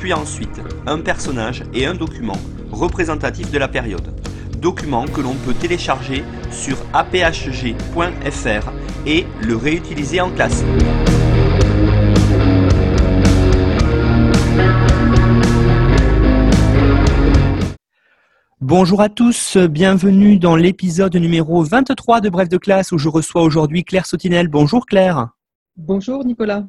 puis ensuite un personnage et un document représentatif de la période. Document que l'on peut télécharger sur aphg.fr et le réutiliser en classe. Bonjour à tous, bienvenue dans l'épisode numéro 23 de Bref de classe où je reçois aujourd'hui Claire Sautinel. Bonjour Claire. Bonjour Nicolas.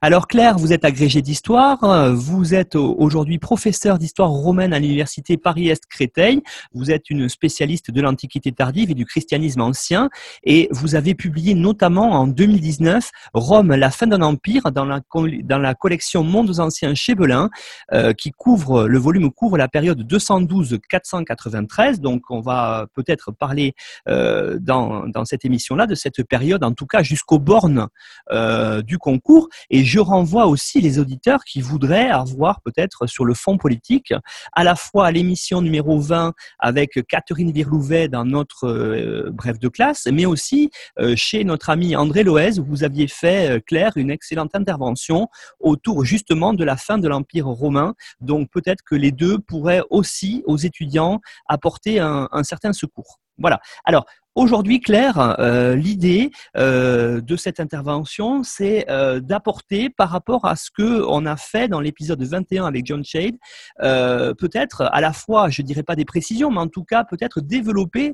Alors Claire, vous êtes agrégée d'histoire, vous êtes aujourd'hui professeur d'histoire romaine à l'université Paris-Est Créteil, vous êtes une spécialiste de l'Antiquité tardive et du christianisme ancien et vous avez publié notamment en 2019 Rome, la fin d'un empire dans la, dans la collection Mondes anciens chez Belin euh, qui couvre, le volume couvre la période 212-493, donc on va peut-être parler euh, dans, cette émission-là de cette période, en tout cas jusqu'aux bornes euh, du concours. Je renvoie aussi les auditeurs qui voudraient avoir peut-être sur le fond politique, à la fois l'émission numéro 20 avec Catherine Virlouvet dans notre euh, bref de classe, mais aussi euh, chez notre ami André Loez, où vous aviez fait, euh, Claire, une excellente intervention autour justement de la fin de l'Empire romain. Donc peut-être que les deux pourraient aussi aux étudiants apporter un, un certain secours. Voilà. Alors, Aujourd'hui, Claire, euh, l'idée euh, de cette intervention, c'est euh, d'apporter par rapport à ce que on a fait dans l'épisode 21 avec John Shade, peut-être à la fois, je dirais pas des précisions, mais en tout cas peut-être développer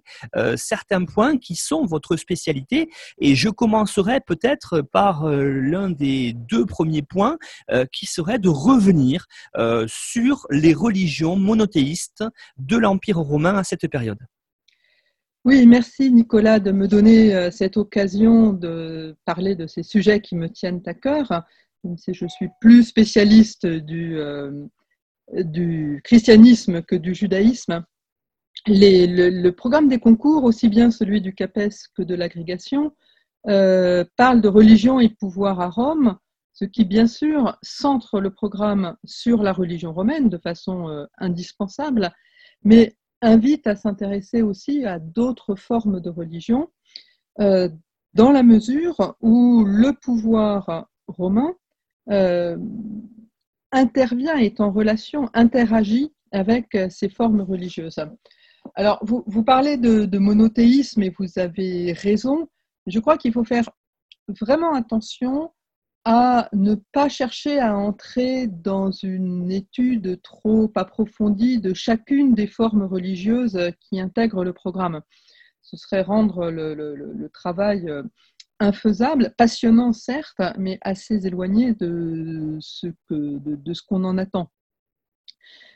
certains points qui sont votre spécialité. Et je commencerai peut-être par l'un des deux premiers points, qui serait de revenir sur les religions monothéistes de l'Empire romain à cette période. Oui, merci Nicolas de me donner euh, cette occasion de parler de ces sujets qui me tiennent à cœur. Même si je suis plus spécialiste du, euh, christianisme que du judaïsme. le, programme des concours, aussi bien celui du CAPES que de l'agrégation, euh, parle de religion et pouvoir à Rome, ce qui bien sûr centre le programme sur la religion romaine de façon indispensable, mais invite à s'intéresser aussi à d'autres formes de religion, euh, dans la mesure où le pouvoir romain euh, intervient, est en relation, interagit avec ces formes religieuses. Alors, vous, vous parlez de, monothéisme et vous avez raison. Je crois qu'il faut faire vraiment attention à ne pas chercher à entrer dans une étude trop approfondie de chacune des formes religieuses qui intègrent le programme. Ce serait rendre le, travail euh, infaisable, passionnant certes, mais assez éloigné de ce qu'on de, en attend.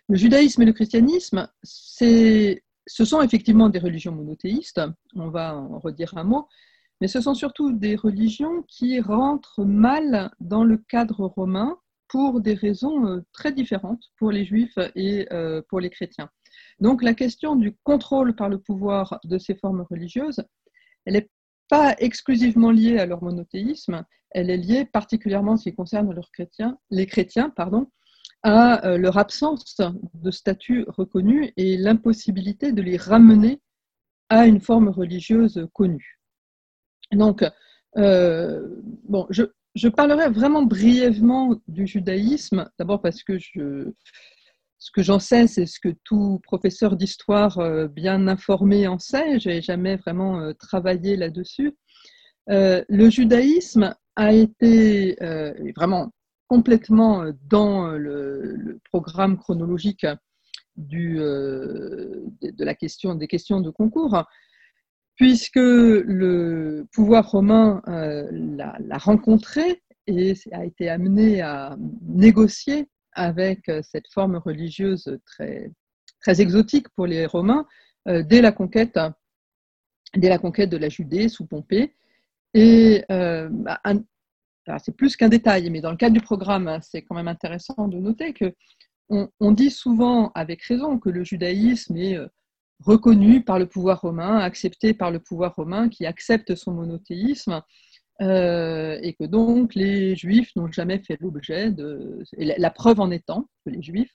Le judaïsme et le christianisme, ce sont effectivement des religions monothéistes, on va en redire un mot, mais ce sont surtout des religions qui rentrent mal dans le cadre romain pour des raisons euh, très différentes pour les juifs et euh, pour les chrétiens. Donc la question du contrôle par le pouvoir de ces formes religieuses, elle n'est pas exclusivement liée à leur monothéisme, elle est liée particulièrement en ce qui concerne chrétiens, les chrétiens pardon, à euh, leur absence de statut reconnu et l'impossibilité de les ramener à une forme religieuse connue. Donc, euh, bon, je, parlerai vraiment brièvement du judaïsme, d'abord parce que je, ce que j'en sais, c'est ce que tout professeur d'histoire euh, bien informé en sait. Je n'ai jamais vraiment euh, travaillé là-dessus. le judaïsme a été vraiment complètement dans le, programme chronologique de la question, des questions de concours puisque le pouvoir romain euh, l'a rencontré et a été amené à négocier avec euh, cette forme religieuse très, très exotique pour les Romains euh, dès, la conquête, dès la conquête de la Judée sous Pompée. Et bah, c'est plus qu'un détail, mais dans le cadre du programme, c'est quand même intéressant de noter que on, dit souvent, avec raison, que le judaïsme est reconnu par le pouvoir romain, accepté par le pouvoir romain, qui accepte son monothéisme, euh, et que donc les juifs n'ont jamais fait l'objet de... La preuve en étant que les juifs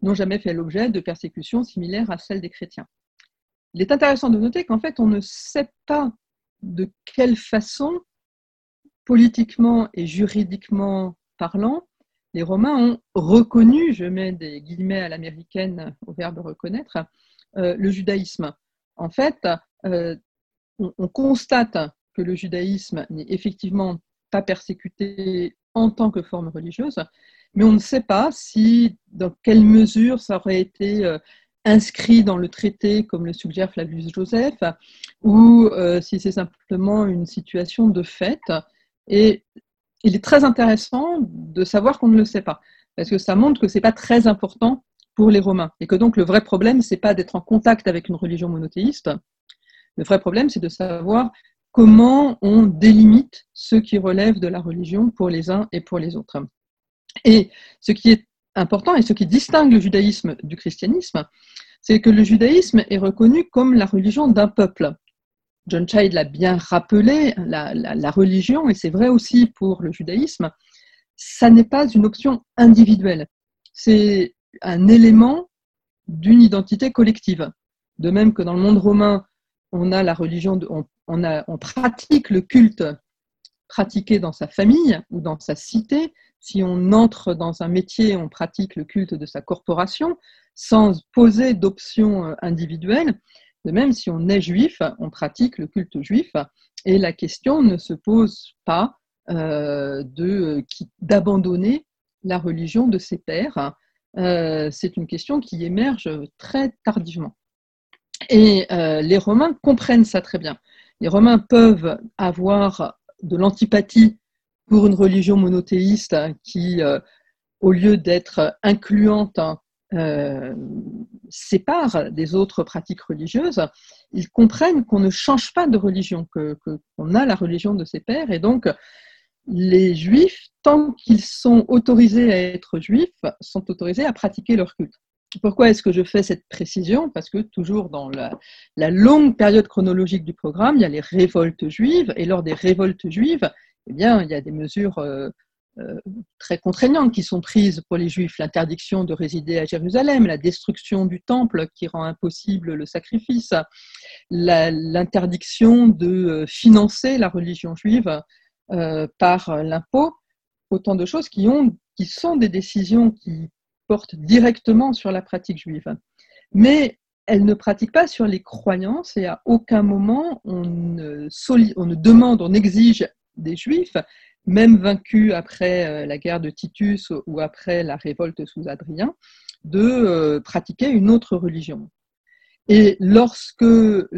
n'ont jamais fait l'objet de persécutions similaires à celles des chrétiens. Il est intéressant de noter qu'en fait, on ne sait pas de quelle façon, politiquement et juridiquement parlant, les Romains ont reconnu, je mets des guillemets à l'américaine au verbe reconnaître, le judaïsme. En fait, euh, on, constate que le judaïsme n'est effectivement pas persécuté en tant que forme religieuse, mais on ne sait pas si, dans quelle mesure ça aurait été euh, inscrit dans le traité, comme le suggère Flavius Joseph, ou si c'est simplement une situation de fait. Et il est très intéressant de savoir qu'on ne le sait pas, parce que ça montre que ce n'est pas très important pour les Romains, et que donc le vrai problème, ce n'est pas d'être en contact avec une religion monothéiste, le vrai problème, c'est de savoir comment on délimite ce qui relève de la religion pour les uns et pour les autres. Et ce qui est important et ce qui distingue le judaïsme du christianisme, c'est que le judaïsme est reconnu comme la religion d'un peuple. John Child l'a bien rappelé, la, religion, et c'est vrai aussi pour le judaïsme, ça n'est pas une option individuelle, c'est un élément d'une identité collective. De même que dans le monde romain, on a la religion, on, pratique le culte pratiqué dans sa famille ou dans sa cité. Si on entre dans un métier, on pratique le culte de sa corporation sans poser d'option individuelle. De même, si on est juif, on pratique le culte juif et la question ne se pose pas euh, d'abandonner la religion de ses pères. Euh, c'est une question qui émerge très tardivement. Et euh, les Romains comprennent ça très bien. Les Romains peuvent avoir de l'antipathie pour une religion monothéiste qui, au lieu d'être incluante, euh, séparent des autres pratiques religieuses, ils comprennent qu'on ne change pas de religion, qu'on a la religion de ses pères, et donc les juifs, tant qu'ils sont autorisés à être juifs, sont autorisés à pratiquer leur culte. Pourquoi est-ce que je fais cette précision? Parce que toujours dans la, longue période chronologique du programme, il y a les révoltes juives, et lors des révoltes juives, eh bien, il y a des mesures euh, euh, très contraignantes qui sont prises pour les Juifs, l'interdiction de résider à Jérusalem, la destruction du temple qui rend impossible le sacrifice, l'interdiction de euh, financer la religion juive euh, par l'impôt, autant de choses qui, ont, qui sont des décisions qui portent directement sur la pratique juive. Mais elles ne pratiquent pas sur les croyances et à aucun moment on ne, on ne demande, on exige des Juifs même vaincu après euh, la guerre de Titus ou après la révolte sous Adrien, de euh, pratiquer une autre religion. Et lorsque de,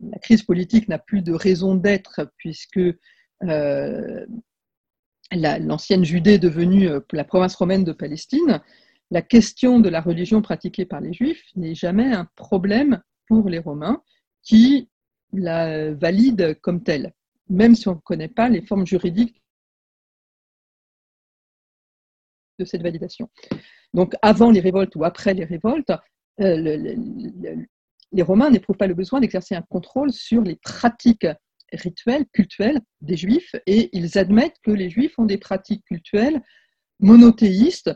la crise politique n'a plus de raison d'être puisque euh, l'ancienne Judée est devenue la province romaine de Palestine, la question de la religion pratiquée par les Juifs n'est jamais un problème pour les Romains qui la valident comme telle même si on ne connaît pas les formes juridiques de cette validation. Donc avant les révoltes ou après les révoltes, euh, les Romains n'éprouvent pas le besoin d'exercer un contrôle sur les pratiques rituelles, cultuelles des Juifs, et ils admettent que les Juifs ont des pratiques cultuelles monothéistes.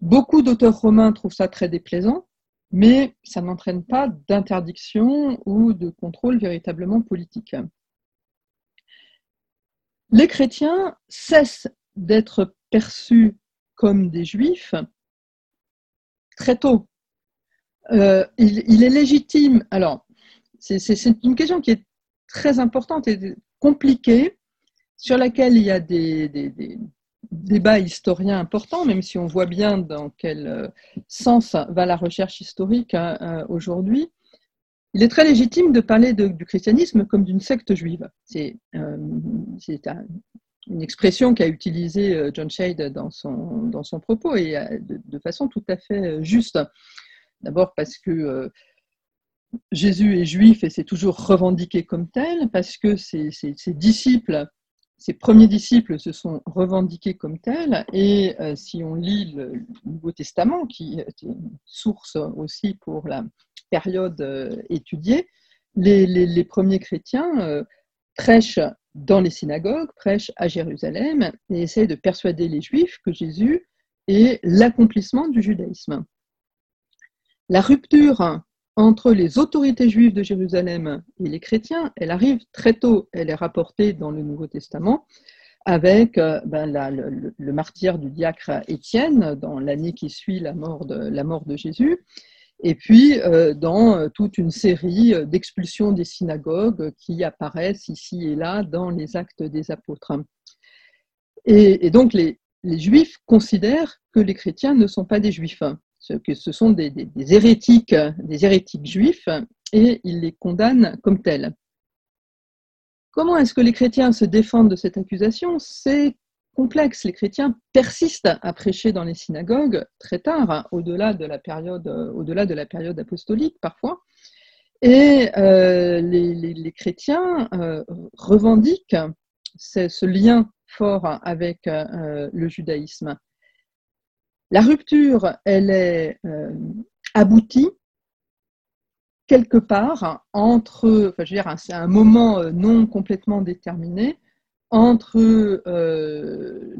Beaucoup d'auteurs romains trouvent ça très déplaisant, mais ça n'entraîne pas d'interdiction ou de contrôle véritablement politique les chrétiens cessent d'être perçus comme des juifs très tôt. Euh, il, est légitime, alors c'est une question qui est très importante et compliquée, sur laquelle il y a des, débats historiens importants, même si on voit bien dans quel euh, sens va la recherche historique hein, euh, aujourd'hui. Il est très légitime de parler du christianisme comme d'une secte juive. C'est une expression qu'a utilisée John Shade dans son, dans son propos et de, façon tout à fait juste. D'abord parce que Jésus est juif et c'est toujours revendiqué comme tel, parce que ses, disciples ses premiers disciples se sont revendiqués comme tels, et euh, si on lit le Nouveau Testament, qui est une source aussi pour la période euh, étudiée, les, premiers chrétiens euh, prêchent dans les synagogues, prêchent à Jérusalem et essayent de persuader les Juifs que Jésus est l'accomplissement du judaïsme. La rupture entre les autorités juives de Jérusalem et les chrétiens, elle arrive très tôt. Elle est rapportée dans le Nouveau Testament avec euh, ben, le, martyr du diacre Étienne dans l'année qui suit la mort de, Jésus, et puis euh, dans euh, toute une série d'expulsions des synagogues qui apparaissent ici et là dans les actes des apôtres. Et, donc les Juifs considèrent que les chrétiens ne sont pas des Juifs que ce sont des, hérétiques, des hérétiques juifs, et il les condamne comme tels. Comment est-ce que les chrétiens se défendent de cette accusation? C'est complexe. Les chrétiens persistent à prêcher dans les synagogues très tard, au-delà de la période, au-delà de la période apostolique parfois. Et euh, les, chrétiens euh, revendiquent ce, lien fort avec euh, le judaïsme. La rupture, elle est euh, aboutie quelque part entre, enfin, je veux dire, c'est un moment euh, non complètement déterminé entre, euh,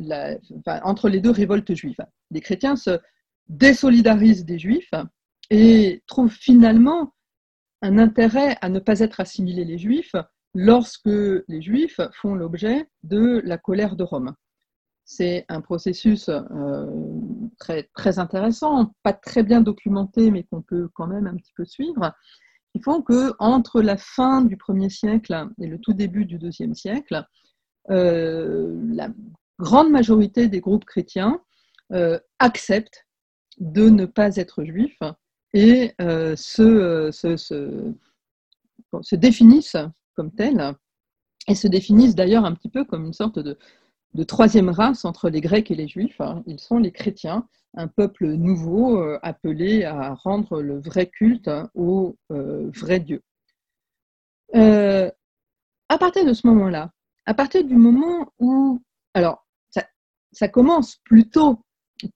entre les deux révoltes juives. Les chrétiens se désolidarisent des juifs et trouvent finalement un intérêt à ne pas être assimilés les juifs lorsque les juifs font l'objet de la colère de Rome. C'est un processus très, très intéressant, pas très bien documenté, mais qu'on peut quand même un petit peu suivre, qui font que entre la fin du 1er siècle et le tout début du 2e siècle, euh, la grande majorité des groupes chrétiens euh, acceptent de ne pas être juifs et se, se, définissent comme tels, et se définissent d'ailleurs un petit peu comme une sorte de, de troisième race entre les Grecs et les Juifs. Hein. Ils sont les chrétiens, un peuple nouveau euh, appelé à rendre le vrai culte au euh, vrai Dieu. Euh, à partir de ce moment-là, à partir du moment où, alors, ça, commence plus tôt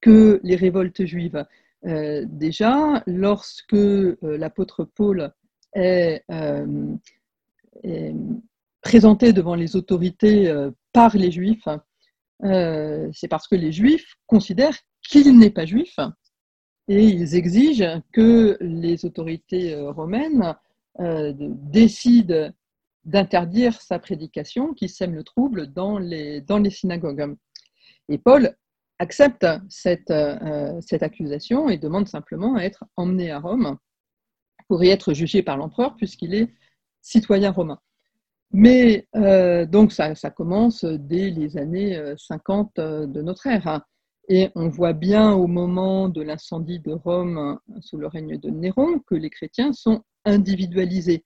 que les révoltes juives. déjà, lorsque l'apôtre Paul est, est, présenté devant les autorités par les Juifs, euh, c'est parce que les Juifs considèrent qu'il n'est pas juif et ils exigent que les autorités euh, romaines euh, décident d'interdire sa prédication qui sème le trouble dans les, synagogues. Et Paul accepte cette accusation et demande simplement à être emmené à Rome pour y être jugé par l'empereur puisqu'il est citoyen romain. Mais euh, donc ça, commence dès les années 50 euh, euh, de notre ère. Hein. Et on voit bien au moment de l'incendie de Rome sous le règne de Néron que les chrétiens sont individualisés.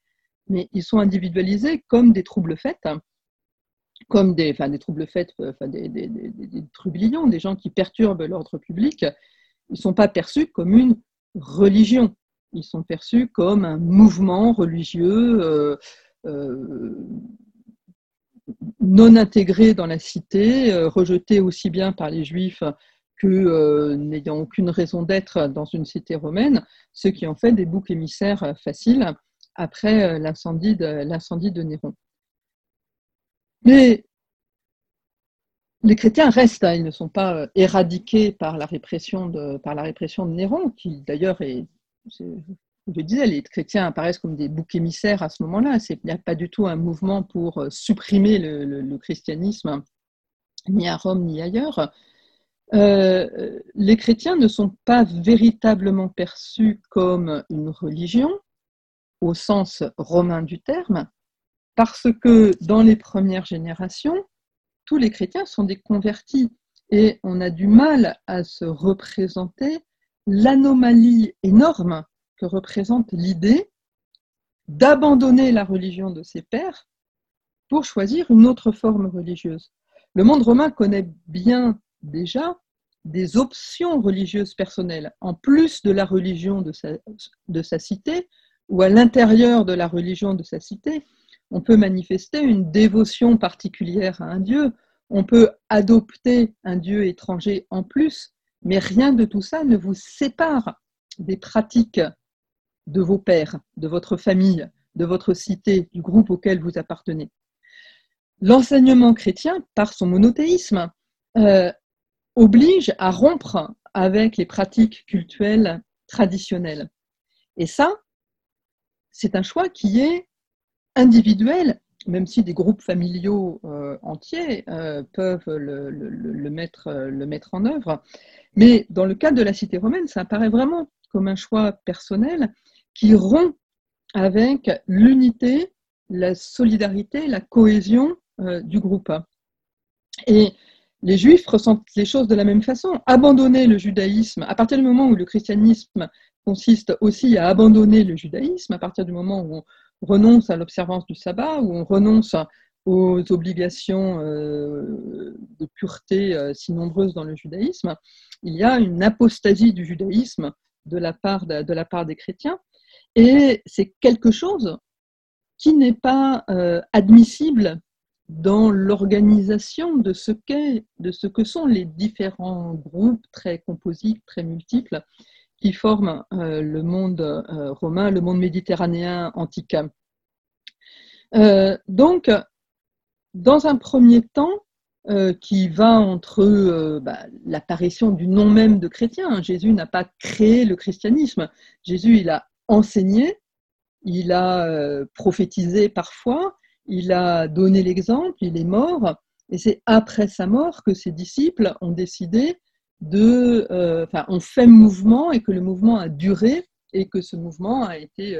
Mais ils sont individualisés comme des troubles faits, hein. comme des, troubles faits, des, des, des, trublions, des gens qui perturbent l'ordre public. Ils ne sont pas perçus comme une religion. Ils sont perçus comme un mouvement religieux. Non intégrés dans la cité, euh, rejetés aussi bien par les juifs que euh, n'ayant aucune raison d'être dans une cité romaine, ce qui en fait des boucs émissaires faciles après l'incendie de, de Néron. Mais les chrétiens restent, hein, ils ne sont pas éradiqués par la répression de, par la répression de Néron, qui d'ailleurs est, je disais, les chrétiens apparaissent comme des boucs émissaires à ce moment-là. Il n'y a pas du tout un mouvement pour euh, supprimer le, christianisme, ni à Rome ni ailleurs. Euh, les chrétiens ne sont pas véritablement perçus comme une religion au sens romain du terme, parce que dans les premières générations, tous les chrétiens sont des convertis et on a du mal à se représenter l'anomalie énorme que représente l'idée d'abandonner la religion de ses pères pour choisir une autre forme religieuse. Le monde romain connaît bien déjà des options religieuses personnelles, en plus de la religion de sa, de sa cité, ou à l'intérieur de la religion de sa cité, on peut manifester une dévotion particulière à un dieu, on peut adopter un dieu étranger en plus, mais rien de tout ça ne vous sépare des pratiques de vos pères, de votre famille, de votre cité, du groupe auquel vous appartenez. L'enseignement chrétien, par son monothéisme, euh, oblige à rompre avec les pratiques cultuelles traditionnelles. Et ça, c'est un choix qui est individuel, même si des groupes familiaux euh, entiers euh, peuvent le, mettre, le mettre en œuvre. Mais dans le cas de la cité romaine, ça apparaît vraiment comme un choix personnel qui rompt avec l'unité, la solidarité, la cohésion euh, du groupe. Et les juifs ressentent les choses de la même façon. Abandonner le judaïsme, à partir du moment où le christianisme consiste aussi à abandonner le judaïsme, à partir du moment où on renonce à l'observance du sabbat, où on renonce aux obligations euh, de pureté euh, si nombreuses dans le judaïsme, il y a une apostasie du judaïsme de la part, de, la part des chrétiens. Et c'est quelque chose qui n'est pas euh, admissible dans l'organisation de ce qu'est, de ce que sont les différents groupes très composites, très multiples, qui forment euh, le monde euh, romain, le monde méditerranéen antique. donc, dans un premier temps, qui va entre bah, l'apparition du nom même de chrétien. Hein. Jésus n'a pas créé le christianisme. Jésus, il a enseigné, il a euh, prophétisé parfois, il a donné l'exemple, il est mort. Et c'est après sa mort que ses disciples ont décidé de, enfin, ont fait mouvement et que le mouvement a duré et que ce mouvement a été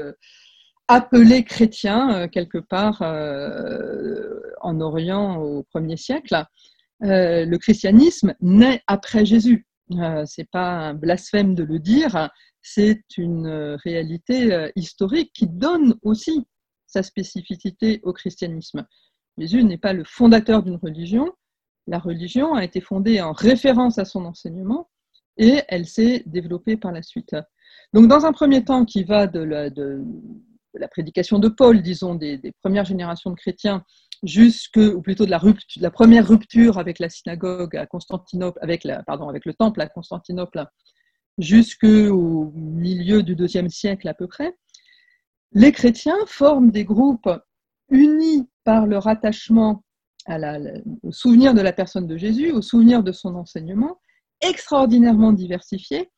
appelé chrétien euh, quelque part euh, en Orient au premier siècle, euh, le christianisme naît après Jésus. c'est pas un blasphème de le dire, c'est une réalité historique qui donne aussi sa spécificité au christianisme. Jésus n'est pas le fondateur d'une religion. La religion a été fondée en référence à son enseignement et elle s'est développée par la suite. Donc, dans un premier temps qui va de, la, prédication de Paul, disons, des, premières générations de chrétiens, jusque, ou plutôt de la, première rupture avec la synagogue à Constantinople, avec le temple à Constantinople, jusqu'au milieu du deuxième siècle à peu près, les chrétiens forment des groupes unis par leur attachement au souvenir de la personne de Jésus, au souvenir de son enseignement, extraordinairement diversifiés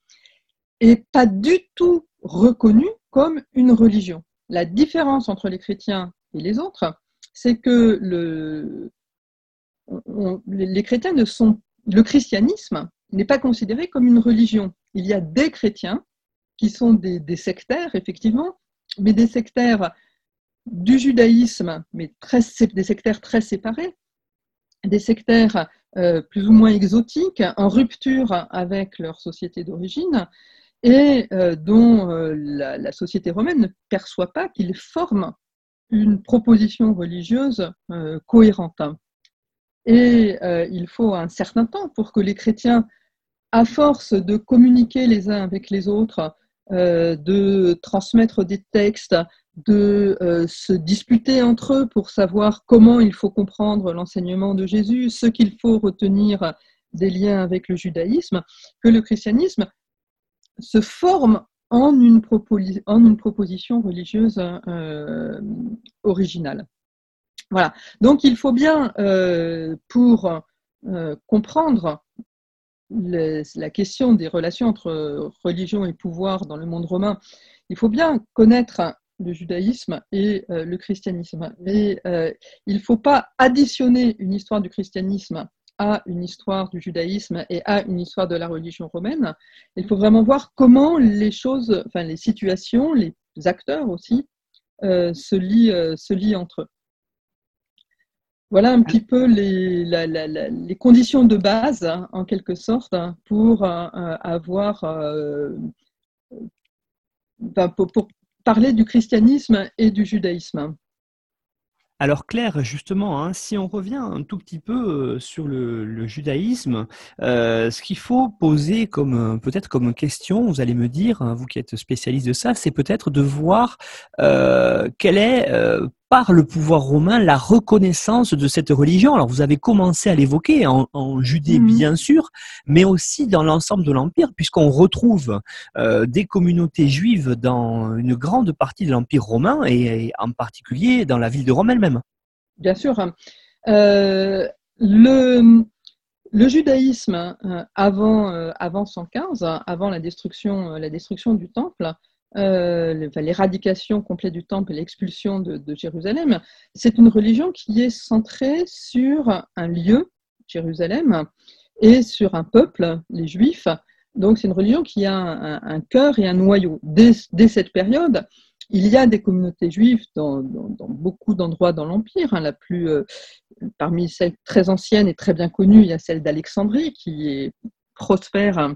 et pas du tout reconnus comme une religion. La différence entre les chrétiens et les autres, c'est que le, les chrétiens ne sont, le christianisme n'est pas considéré comme une religion. Il y a des chrétiens qui sont des, sectaires, effectivement, mais des sectaires du judaïsme, mais des sectaires très séparés, des sectaires euh, plus ou moins exotiques, en rupture avec leur société d'origine, et euh, dont euh, la, société romaine ne perçoit pas qu'ils forment une proposition religieuse cohérente. Et il faut un certain temps pour que les chrétiens, à force de communiquer les uns avec les autres, de transmettre des textes, de se disputer entre eux pour savoir comment il faut comprendre l'enseignement de Jésus, ce qu'il faut retenir des liens avec le judaïsme, que le christianisme se forme en une, proposition religieuse euh, originale. Voilà. Donc il faut bien, euh, pour euh, la question des relations entre religion et pouvoir dans le monde romain, il faut bien connaître le judaïsme et le christianisme. Mais il ne faut pas additionner une histoire du christianisme à une histoire du judaïsme et à une histoire de la religion romaine. Il faut vraiment voir comment les choses, enfin les situations, les acteurs aussi, euh, euh, se lient entre eux. Voilà un petit peu les, conditions de base, hein, en quelque sorte, hein, pour euh, avoir, pour parler du christianisme et du judaïsme. Alors Claire, justement, hein, si on revient un tout petit peu euh, sur le, judaïsme, euh, ce qu'il faut poser comme euh, peut-être comme question, vous allez me dire, vous qui êtes spécialiste de ça, c'est peut-être de voir quelle est par le pouvoir romain la reconnaissance de cette religion. Alors vous avez commencé à l'évoquer en, Judée mhm. bien sûr, mais aussi dans l'ensemble de l'Empire, puisqu'on retrouve euh, des communautés juives dans une grande partie de l'Empire romain et, en particulier dans la ville de Rome elle-même. Bien sûr. Euh, le, le judaïsme euh, avant, avant 115, avant la destruction, la destruction du temple, euh, l'éradication complète du temple et l'expulsion de, Jérusalem, c'est une religion qui est centrée sur un lieu, Jérusalem, et sur un peuple, les Juifs. Donc c'est une religion qui a un, cœur et un noyau. Dès, cette période, il y a des communautés juives dans, beaucoup d'endroits dans l'Empire. Hein. la plus, euh, parmi celles très anciennes et très bien connues, il y a celle d'Alexandrie qui est prospère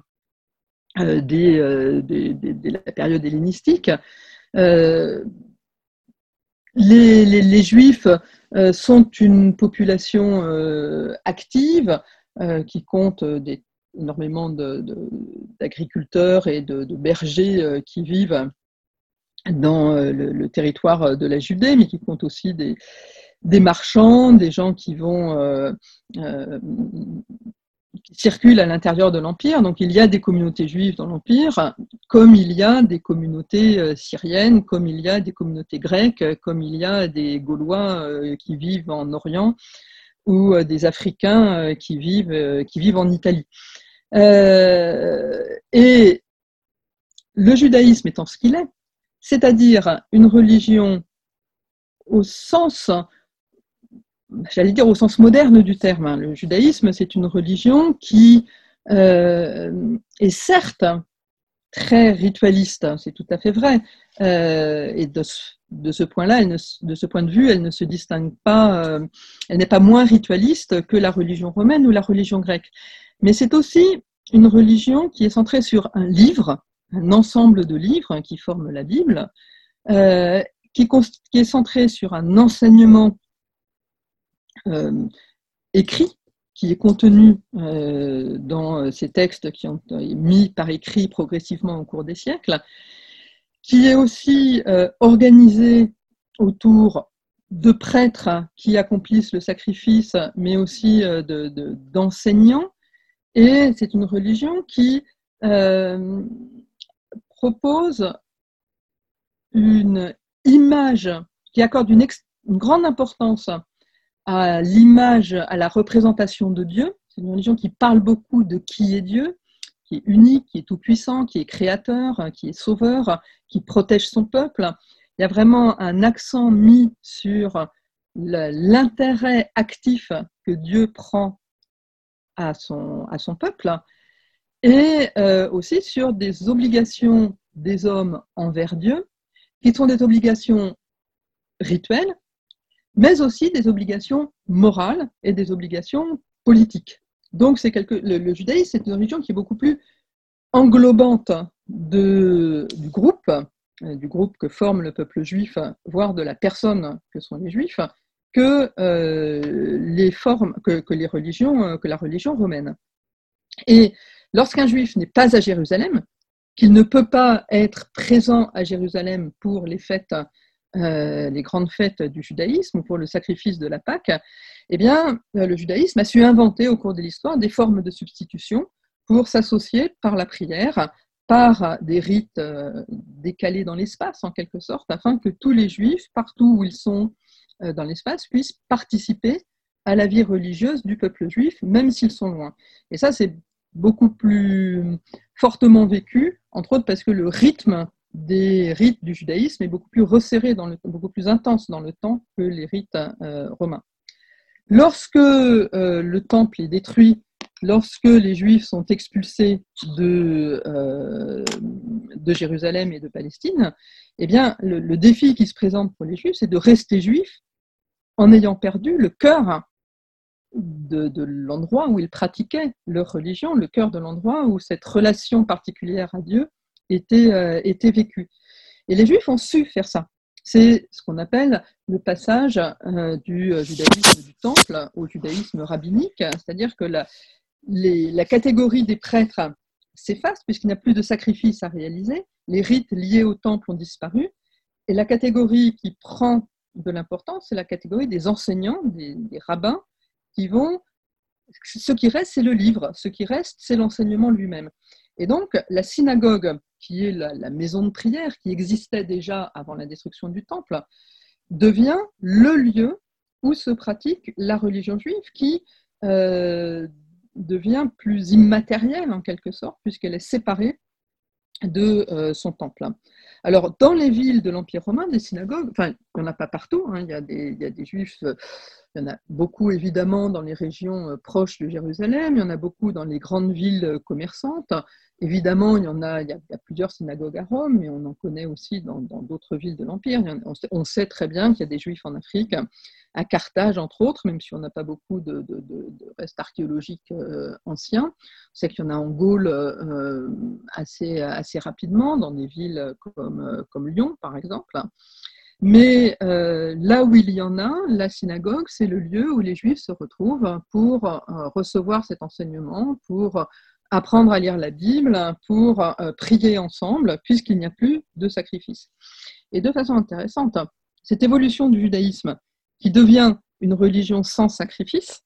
euh, euh, dès, la période hellénistique. Euh, les, Juifs sont une population active qui compte énormément d'agriculteurs et de, bergers qui vivent dans le, territoire de la Judée, mais qui compte aussi des, marchands, des gens qui vont circulent à l'intérieur de l'Empire. Donc il y a des communautés juives dans l'Empire, comme il y a des communautés euh, syriennes, comme il y a des communautés grecques, comme il y a des Gaulois euh, qui vivent en Orient ou euh, des Africains qui vivent, qui vivent en Italie. et le judaïsme étant ce qu'il est, c'est-à-dire une religion au sens j'allais dire au sens moderne du terme. Hein. Le judaïsme, c'est une religion qui euh, est certes très ritualiste, hein, c'est tout à fait vrai, euh, et de, ce point-là, de ce point de vue, elle ne se distingue pas, euh, elle n'est pas moins ritualiste que la religion romaine ou la religion grecque. Mais c'est aussi une religion qui est centrée sur un livre, un ensemble de livres qui forment la Bible, qui, est centré sur un enseignement écrit, qui est contenu euh, dans ces textes qui ont été mis par écrit progressivement au cours des siècles, qui est aussi euh, organisé autour de prêtres qui accomplissent le sacrifice, mais aussi d'enseignants. Et c'est une religion qui propose une image, qui accorde une grande importance à l'image, à la représentation de Dieu. C'est une religion qui parle beaucoup de qui est Dieu, qui est unique, qui est tout-puissant, qui est créateur, qui est sauveur, qui protège son peuple. Il y a vraiment un accent mis sur l'intérêt actif que Dieu prend à son, peuple et euh, aussi sur des obligations des hommes envers Dieu, qui sont des obligations rituelles, mais aussi des obligations morales et des obligations politiques. Donc c'est quelque, le, judaïsme, c'est une religion qui est beaucoup plus englobante du groupe, euh, du groupe que forme le peuple juif, voire de la personne que sont les juifs, que euh, les formes, que, les religions, euh, que la religion romaine. Et lorsqu'un juif n'est pas à Jérusalem, qu'il ne peut pas être présent à Jérusalem pour les fêtes euh, les grandes fêtes du judaïsme pour le sacrifice de la Pâque, eh bien, euh, le judaïsme a su inventer au cours de l'histoire des formes de substitution pour s'associer par la prière, par des rites euh, décalés dans l'espace en quelque sorte, afin que tous les juifs, partout où ils sont dans l'espace, puissent participer à la vie religieuse du peuple juif, même s'ils sont loin. Et ça, c'est beaucoup plus fortement vécu, entre autres parce que le rythme des rites du judaïsme est beaucoup plus resserré, beaucoup plus intense dans le temps que les rites euh, romains. Lorsque euh, le temple est détruit, lorsque les juifs sont expulsés de, euh, de Jérusalem et de Palestine, eh bien, le, défi qui se présente pour les juifs, c'est de rester juifs en ayant perdu le cœur de, de l'endroit où ils pratiquaient leur religion, le cœur de l'endroit où cette relation particulière à Dieu euh, était vécu. Et les Juifs ont su faire ça. C'est ce qu'on appelle le passage euh, du euh, judaïsme du temple au judaïsme rabbinique, c'est-à-dire que la, la catégorie des prêtres s'efface puisqu'il n'y a plus de sacrifices à réaliser, les rites liés au temple ont disparu, et la catégorie qui prend de l'importance, c'est la catégorie des enseignants, des, rabbins, qui vont... Ce qui reste, c'est le livre. Ce qui reste, c'est l'enseignement lui-même. Et donc, la synagogue, qui est la, maison de prière qui existait déjà avant la destruction du temple, devient le lieu où se pratique la religion juive qui euh, devient plus immatérielle en quelque sorte, puisqu'elle est séparée de euh, son temple. Alors, dans les villes de l'Empire romain, des synagogues, enfin, il n'y en a pas partout, hein, il, y a des, juifs, il y en a beaucoup évidemment dans les régions proches de Jérusalem, il y en a beaucoup dans les grandes villes commerçantes, Évidemment, il y en a, plusieurs synagogues à Rome, mais on en connaît aussi dans d'autres villes de l'Empire. On, sait très bien qu'il y a des juifs en Afrique, à Carthage entre autres, même si on n'a pas beaucoup de, restes archéologiques euh, anciens. On sait qu'il y en a en Gaule euh, assez, rapidement, dans des villes comme Lyon par exemple. Mais euh, là où il y en a, la synagogue, c'est le lieu où les juifs se retrouvent pour recevoir cet enseignement, pour apprendre à lire la Bible pour euh, prier ensemble, puisqu'il n'y a plus de sacrifice. Et de façon intéressante, cette évolution du judaïsme qui devient une religion sans sacrifice,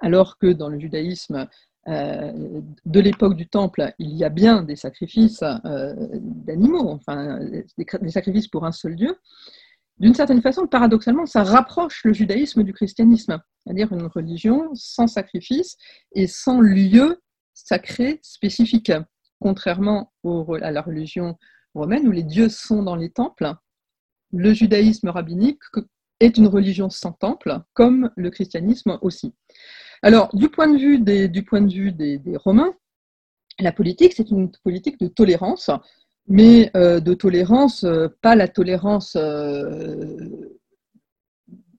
alors que dans le judaïsme euh, de l'époque du temple, il y a bien des sacrifices euh, d'animaux, enfin des, sacrifices pour un seul Dieu, d'une certaine façon, paradoxalement, ça rapproche le judaïsme du christianisme, c'est-à-dire une religion sans sacrifice et sans lieu sacré spécifique, contrairement à la religion romaine où les dieux sont dans les temples. Le judaïsme rabbinique est une religion sans temple, comme le christianisme aussi. Alors, du point de vue des, Romains, la politique, c'est une politique de tolérance, mais euh, de tolérance, euh, pas la tolérance euh,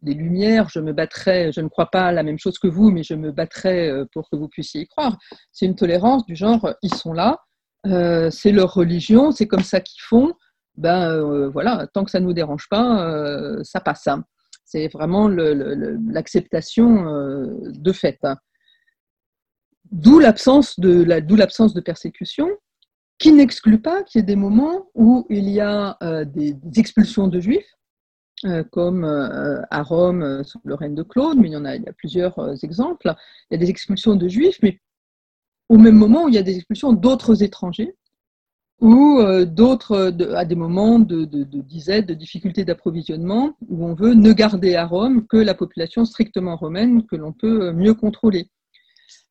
des Lumières, je me battrai, je ne crois pas la même chose que vous, mais je me battrai pour que vous puissiez y croire. C'est une tolérance du genre, ils sont là, c'est leur religion, c'est comme ça qu'ils font, ben voilà, tant que ça ne nous dérange pas, ça passe. Hein. C'est vraiment l'acceptation de fait. D'où l'absence de, persécution, qui n'exclut pas qu'il y ait des moments où il y a des expulsions de juifs, euh, comme euh, à Rome euh, sous le règne de Claude, mais il y en il y a plusieurs exemples. Il y a des expulsions de juifs, mais au même moment où il y a des expulsions d'autres étrangers, ou d'autres, à des moments de, de, disette, de difficultés d'approvisionnement, où on veut ne garder à Rome que la population strictement romaine que l'on peut mieux contrôler.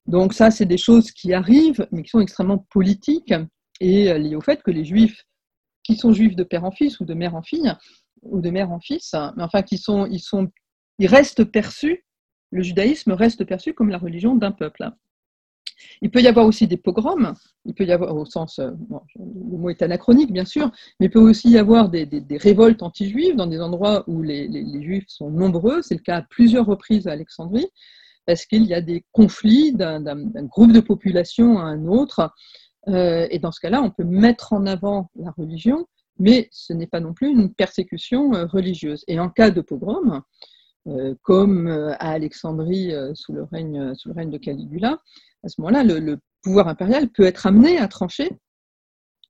Donc ça, c'est des choses qui arrivent, mais qui sont extrêmement politiques et liées au fait que les juifs qui sont juifs de père en fils ou de mère en fille ou de mère en fils, mais enfin qui sont, ils sont, ils restent perçus, le judaïsme reste perçu comme la religion d'un peuple. Il peut y avoir aussi des pogroms, il peut y avoir au sens, euh, le mot est anachronique bien sûr, mais il peut aussi y avoir des, révoltes anti-juives dans des endroits où les, juifs sont nombreux. C'est le cas à plusieurs reprises à Alexandrie, parce qu'il y a des conflits d'un groupe de population à un autre. Euh, et dans ce cas-là, on peut mettre en avant la religion mais ce n'est pas non plus une persécution euh, religieuse. Et en cas de pogrom, comme euh, à Alexandrie règne, sous le règne de Caligula, à ce moment-là, le, pouvoir impérial peut être amené à trancher.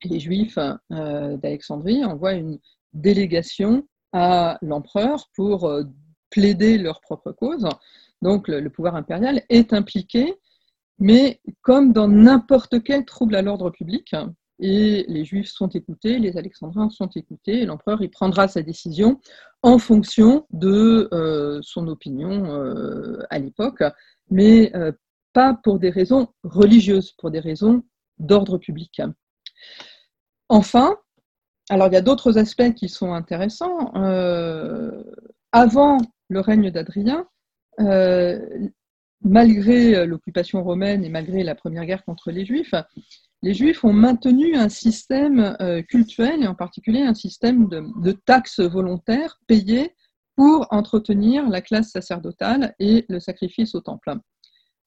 Les Juifs d'Alexandrie envoient une délégation à l'empereur pour plaider leur propre cause. Donc le, pouvoir impérial est impliqué, mais comme dans n'importe quel trouble à l'ordre public, et les Juifs sont écoutés, les Alexandrins sont écoutés, l'empereur il prendra sa décision en fonction de euh, son opinion euh, à l'époque, mais euh, pas pour des raisons religieuses, pour des raisons d'ordre public. Enfin, alors il y a d'autres aspects qui sont intéressants. avant le règne d'Adrien, malgré l'occupation romaine et malgré la première guerre contre les Juifs, les Juifs ont maintenu un système euh, cultuel et en particulier un système de, taxes volontaires payées pour entretenir la classe sacerdotale et le sacrifice au temple.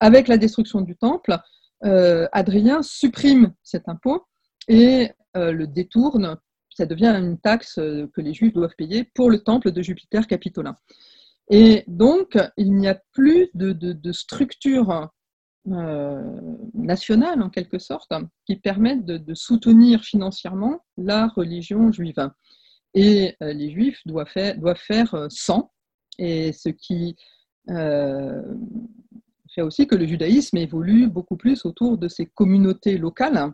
Avec la destruction du temple, euh, Adrien supprime cet impôt et euh, le détourne. Ça devient une taxe que les Juifs doivent payer pour le temple de Jupiter capitolin. Et donc, il n'y a plus de, de structure nationales, en quelque sorte, qui permettent de, soutenir financièrement la religion juive. et les Juifs doivent faire, doivent faire 100. Et ce qui fait aussi que le judaïsme évolue beaucoup plus autour de ces communautés locales,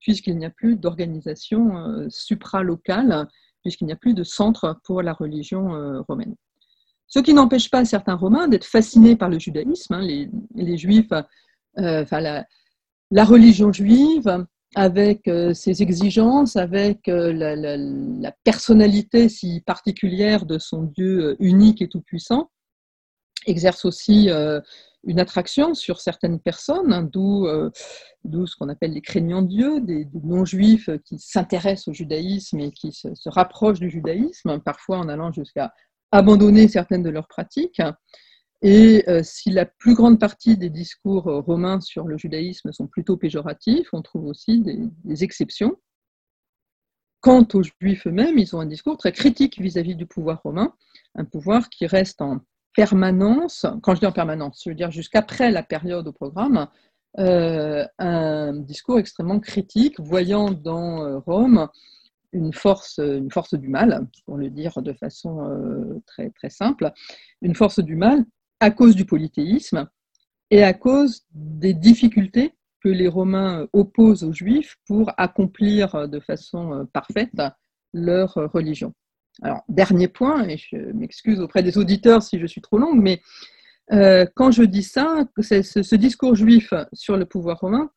puisqu'il n'y a plus d'organisation supralocale, puisqu'il n'y a plus de centre pour la religion romaine. Ce qui n'empêche pas certains Romains d'être fascinés par le judaïsme. Hein, les, Juifs, euh, enfin la, religion juive, avec euh, ses exigences, avec euh, la, personnalité si particulière de son Dieu unique et tout-puissant, exerce aussi une attraction sur certaines personnes, hein, d'où ce qu'on appelle les craignants Dieu, des, non-juifs qui s'intéressent au judaïsme et qui se, rapprochent du judaïsme, parfois en allant jusqu'à abandonner certaines de leurs pratiques. Et euh, si la plus grande partie des discours euh, romains sur le judaïsme sont plutôt péjoratifs, on trouve aussi des, exceptions. Quant aux juifs eux-mêmes, ils ont un discours très critique vis-à-vis du pouvoir romain, un pouvoir qui reste en permanence, quand je dis en permanence, je veux dire jusqu'après la période au programme, euh, un discours extrêmement critique, voyant dans Rome une force, une force du mal, pour le dire de façon très, très simple, une force du mal à cause du polythéisme et à cause des difficultés que les Romains opposent aux Juifs pour accomplir de façon euh, parfaite leur religion. Alors, dernier point, et je m'excuse auprès des auditeurs si je suis trop longue, mais euh, quand je dis ça, ce, ce, discours juif sur le pouvoir romain,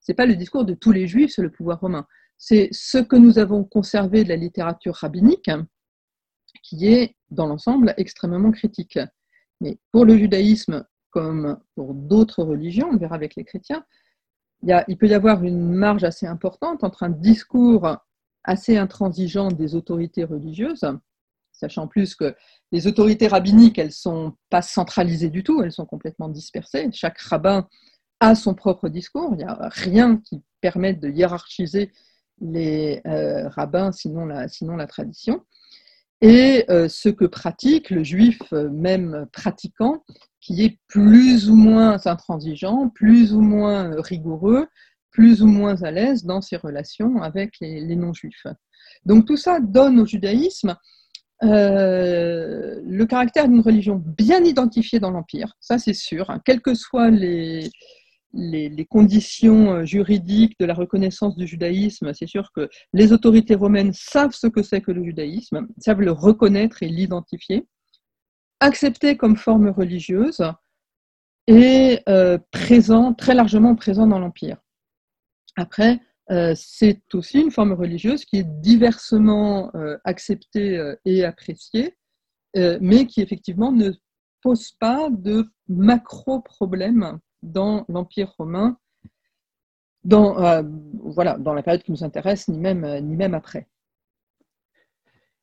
ce n'est pas le discours de tous les juifs sur le pouvoir romain c'est ce que nous avons conservé de la littérature rabbinique, qui est, dans l'ensemble, extrêmement critique. Mais pour le judaïsme, comme pour d'autres religions, on verra avec les chrétiens, il, peut y avoir une marge assez importante entre un discours assez intransigeant des autorités religieuses, sachant plus que les autorités rabbiniques, elles ne sont pas centralisées du tout, elles sont complètement dispersées. Chaque rabbin a son propre discours, il n'y a rien qui permette de hiérarchiser les euh, rabbins, sinon la, sinon la tradition, et euh, ce que pratique le juif euh, même pratiquant, qui est plus ou moins intransigeant, plus ou moins rigoureux, plus ou moins à l'aise dans ses relations avec les, non-juifs. Donc tout ça donne au judaïsme le caractère d'une religion bien identifiée dans l'Empire, ça c'est sûr, hein, quels que soient les, les, conditions euh, juridiques de la reconnaissance du judaïsme, c'est sûr que les autorités romaines savent ce que c'est que le judaïsme, savent le reconnaître et l'identifier, accepter comme forme religieuse et euh, présent, très largement présent dans l'Empire. Après, euh, c'est aussi une forme religieuse qui est diversement acceptée et appréciée, mais qui effectivement ne pose pas de macro-problèmes dans l'Empire romain, dans, euh, voilà, dans la période qui nous intéresse, ni même, ni même après.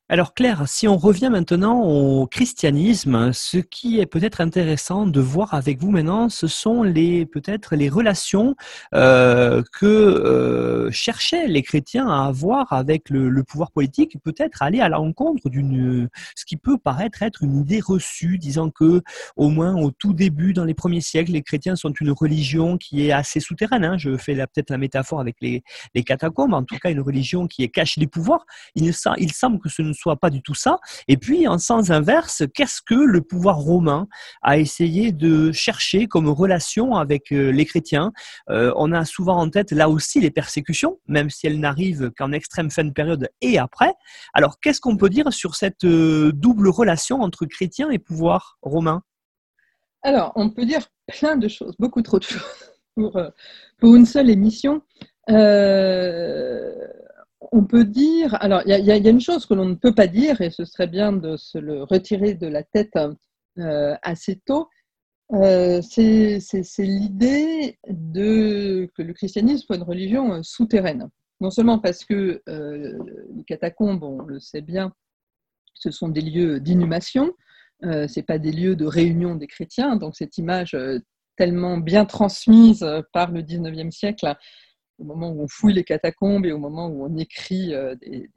Alors Claire, si on revient maintenant au christianisme, ce qui est peut-être intéressant de voir avec vous maintenant, ce sont peut-être les relations euh, que euh, cherchaient les chrétiens à avoir avec le, pouvoir politique, peut-être aller à l'encontre d'une ce qui peut paraître être une idée reçue, disant que au moins au tout début, dans les premiers siècles, les chrétiens sont une religion qui est assez souterraine. Hein. Je fais peut-être la métaphore avec les, catacombes, en tout cas une religion qui est cache des pouvoirs. Il semble que ce ne soit pas du tout ça. Et puis, en sens inverse, qu'est-ce que le pouvoir romain a essayé de chercher comme relation avec euh, les chrétiens? Euh, On a souvent en tête là aussi les persécutions, même si elles n'arrivent qu'en extrême fin de période et après. Alors, qu'est-ce qu'on peut dire sur cette euh, double relation entre chrétiens et pouvoir romain? Alors, on peut dire plein de choses, beaucoup trop de choses pour, une seule émission. On peut dire, alors il y, a une chose que l'on ne peut pas dire, et ce serait bien de se le retirer de la tête euh, assez tôt, euh, c'est l'idée que le christianisme soit une religion euh, souterraine. Non seulement parce que les catacombes, on le sait bien, ce sont des lieux d'inhumation, ce n'est pas des lieux de réunion des chrétiens, donc cette image tellement bien transmise par le 19e siècle au moment où on fouille les catacombes et au moment où on écrit euh, des,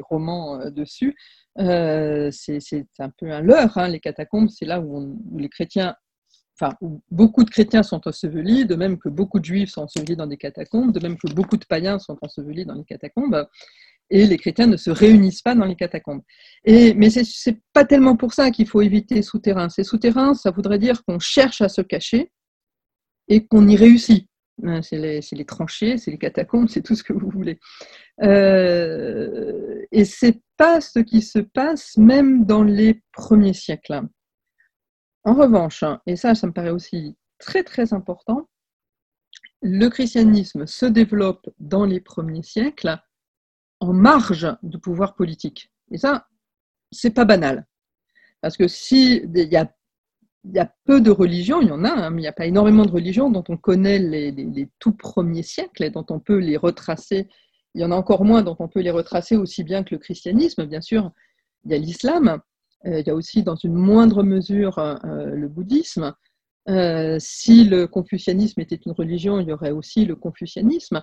romans euh, dessus, euh, c'est un peu un leurre. Hein, les catacombes, c'est là où, les chrétiens, enfin, beaucoup de chrétiens sont ensevelis, de même que beaucoup de juifs sont ensevelis dans des catacombes, de même que beaucoup de païens sont ensevelis dans les catacombes. et les chrétiens ne se réunissent pas dans les catacombes. Et, mais ce n'est pas tellement pour ça qu'il faut éviter souterrain. Ces souterrains, ça voudrait dire qu'on cherche à se cacher et qu'on y réussit. Hein, c'est les, tranchées, c'est les catacombes, c'est tout ce que vous voulez. Euh, et c'est pas ce qui se passe même dans les premiers siècles. En revanche, et ça, ça me paraît aussi très très important, le christianisme se développe dans les premiers siècles en marge du pouvoir politique. Et ça, c'est pas banal. Parce que si il y a, peu de religions, il y en a, hein, mais il n'y a pas énormément de religions dont on connaît les, tout premiers siècles et dont on peut les retracer. Il y en a encore moins dont on peut les retracer aussi bien que le christianisme, bien sûr. Il y a l'islam, euh, il y a aussi dans une moindre mesure euh, le bouddhisme. Euh, si le confucianisme était une religion, il y aurait aussi le confucianisme.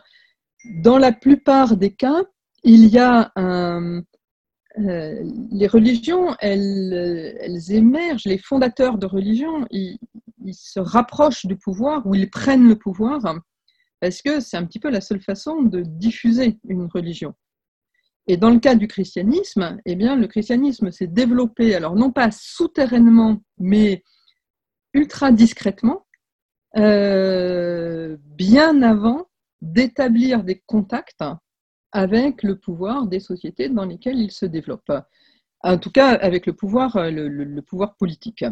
Dans la plupart des cas, il y a un, euh, les religions, elles, émergent, les fondateurs de religions, ils, se rapprochent du pouvoir ou ils prennent le pouvoir parce que c'est un petit peu la seule façon de diffuser une religion. Et dans le cas du christianisme, eh bien, le christianisme s'est développé, alors non pas souterrainement, mais ultra discrètement, euh, bien avant d'établir des contacts avec le pouvoir des sociétés dans lesquelles il se développe. En tout cas, avec le pouvoir, euh, le, pouvoir politique.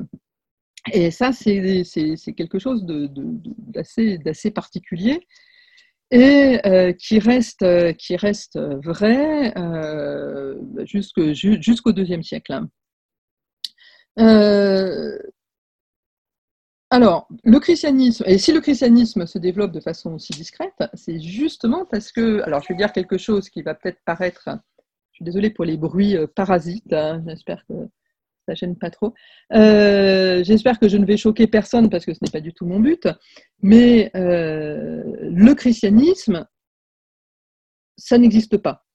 Et ça, c'est quelque chose d'assez particulier et euh, qui, reste, qui reste vrai euh, jusqu'au deuxième siècle. Euh, alors, le christianisme, et si le christianisme se développe de façon aussi discrète, c'est justement parce que, alors je vais dire quelque chose qui va peut-être paraître, je suis désolée pour les bruits euh, parasites, hein, j'espère que ça gêne pas trop. Euh, j'espère que je ne vais choquer personne parce que ce n'est pas du tout mon but, mais euh, le christianisme, ça n'existe pas.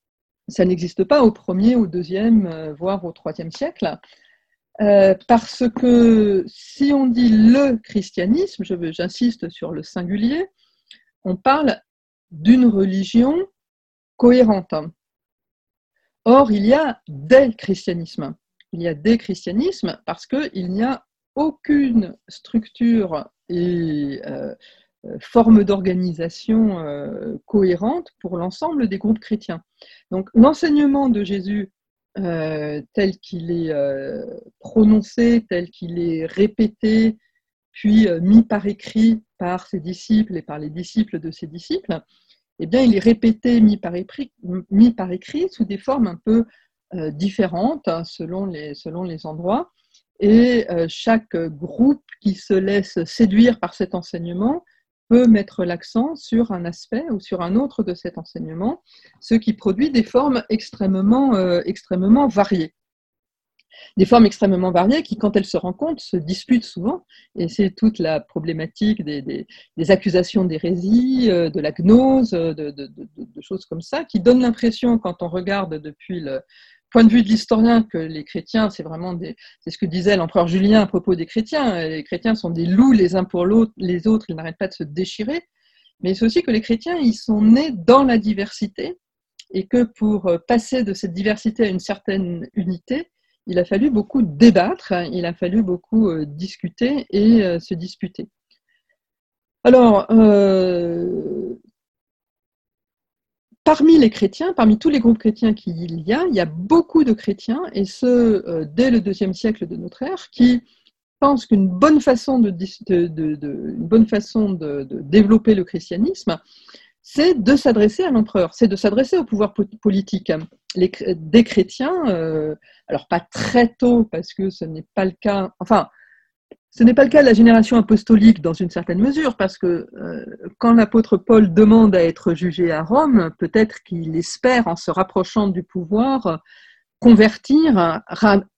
Ça n'existe pas au premier, au deuxième, voire au troisième siècle. Euh, parce que si on dit le christianisme, j'insiste sur le singulier, on parle d'une religion cohérente. Or, il y a des christianismes. Il y a des christianismes parce qu'il n'y a aucune structure et euh, forme d'organisation euh, cohérente pour l'ensemble des groupes chrétiens. Donc l'enseignement de Jésus euh, tel qu'il est euh, prononcé, tel qu'il est répété, puis euh, mis par écrit par ses disciples et par les disciples de ses disciples, eh bien, il est répété, mis par écrit, mis par écrit sous des formes un peu différentes hein, selon, les, selon les endroits. Et chaque groupe qui se laisse séduire par cet enseignement peut mettre l'accent sur un aspect ou sur un autre de cet enseignement, ce qui produit des formes extrêmement, euh, extrêmement variées. Des formes extrêmement variées qui, quand elles se rencontrent, se disputent souvent, et c'est toute la problématique des, accusations d'hérésie, euh, de la gnose, de, de, choses comme ça, qui donnent l'impression, quand on regarde depuis le, point de vue de l'historien que les chrétiens, c'est vraiment c'est ce que disait l'empereur Julien à propos des chrétiens. Les chrétiens sont des loups les uns pour l'autre, les autres, ils n'arrêtent pas de se déchirer. Mais c'est aussi que les chrétiens, ils sont nés dans la diversité et que pour passer de cette diversité à une certaine unité, il a fallu beaucoup débattre, il a fallu beaucoup euh, discuter et euh, se disputer. Alors, euh, parmi les chrétiens, parmi tous les groupes chrétiens qu'il y a, il y a beaucoup de chrétiens, et ce, euh, dès le deuxième siècle de notre ère, qui pensent qu'une bonne façon de, développer le christianisme, c'est de s'adresser à l'empereur, c'est de s'adresser au pouvoir politique. Des chrétiens, euh, alors pas très tôt, parce que ce n'est pas le cas, enfin, ce n'est pas le cas de la génération apostolique dans une certaine mesure, parce que euh, quand l'apôtre Paul demande à être jugé à Rome, peut-être qu'il espère, en se rapprochant du pouvoir, convertir,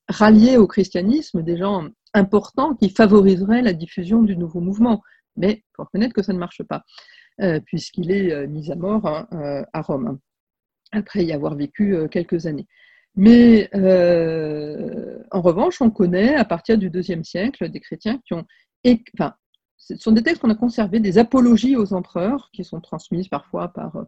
rallier au christianisme des gens importants qui favoriseraient la diffusion du nouveau mouvement. Mais il faut reconnaître que ça ne marche pas, euh, puisqu'il est euh, mis à mort hein, à Rome, après y avoir vécu quelques années. Mais euh, en revanche, on connaît à partir du deuxième siècle des chrétiens qui ont, enfin, ce sont des textes qu'on a conservés, des apologies aux empereurs qui sont transmises parfois par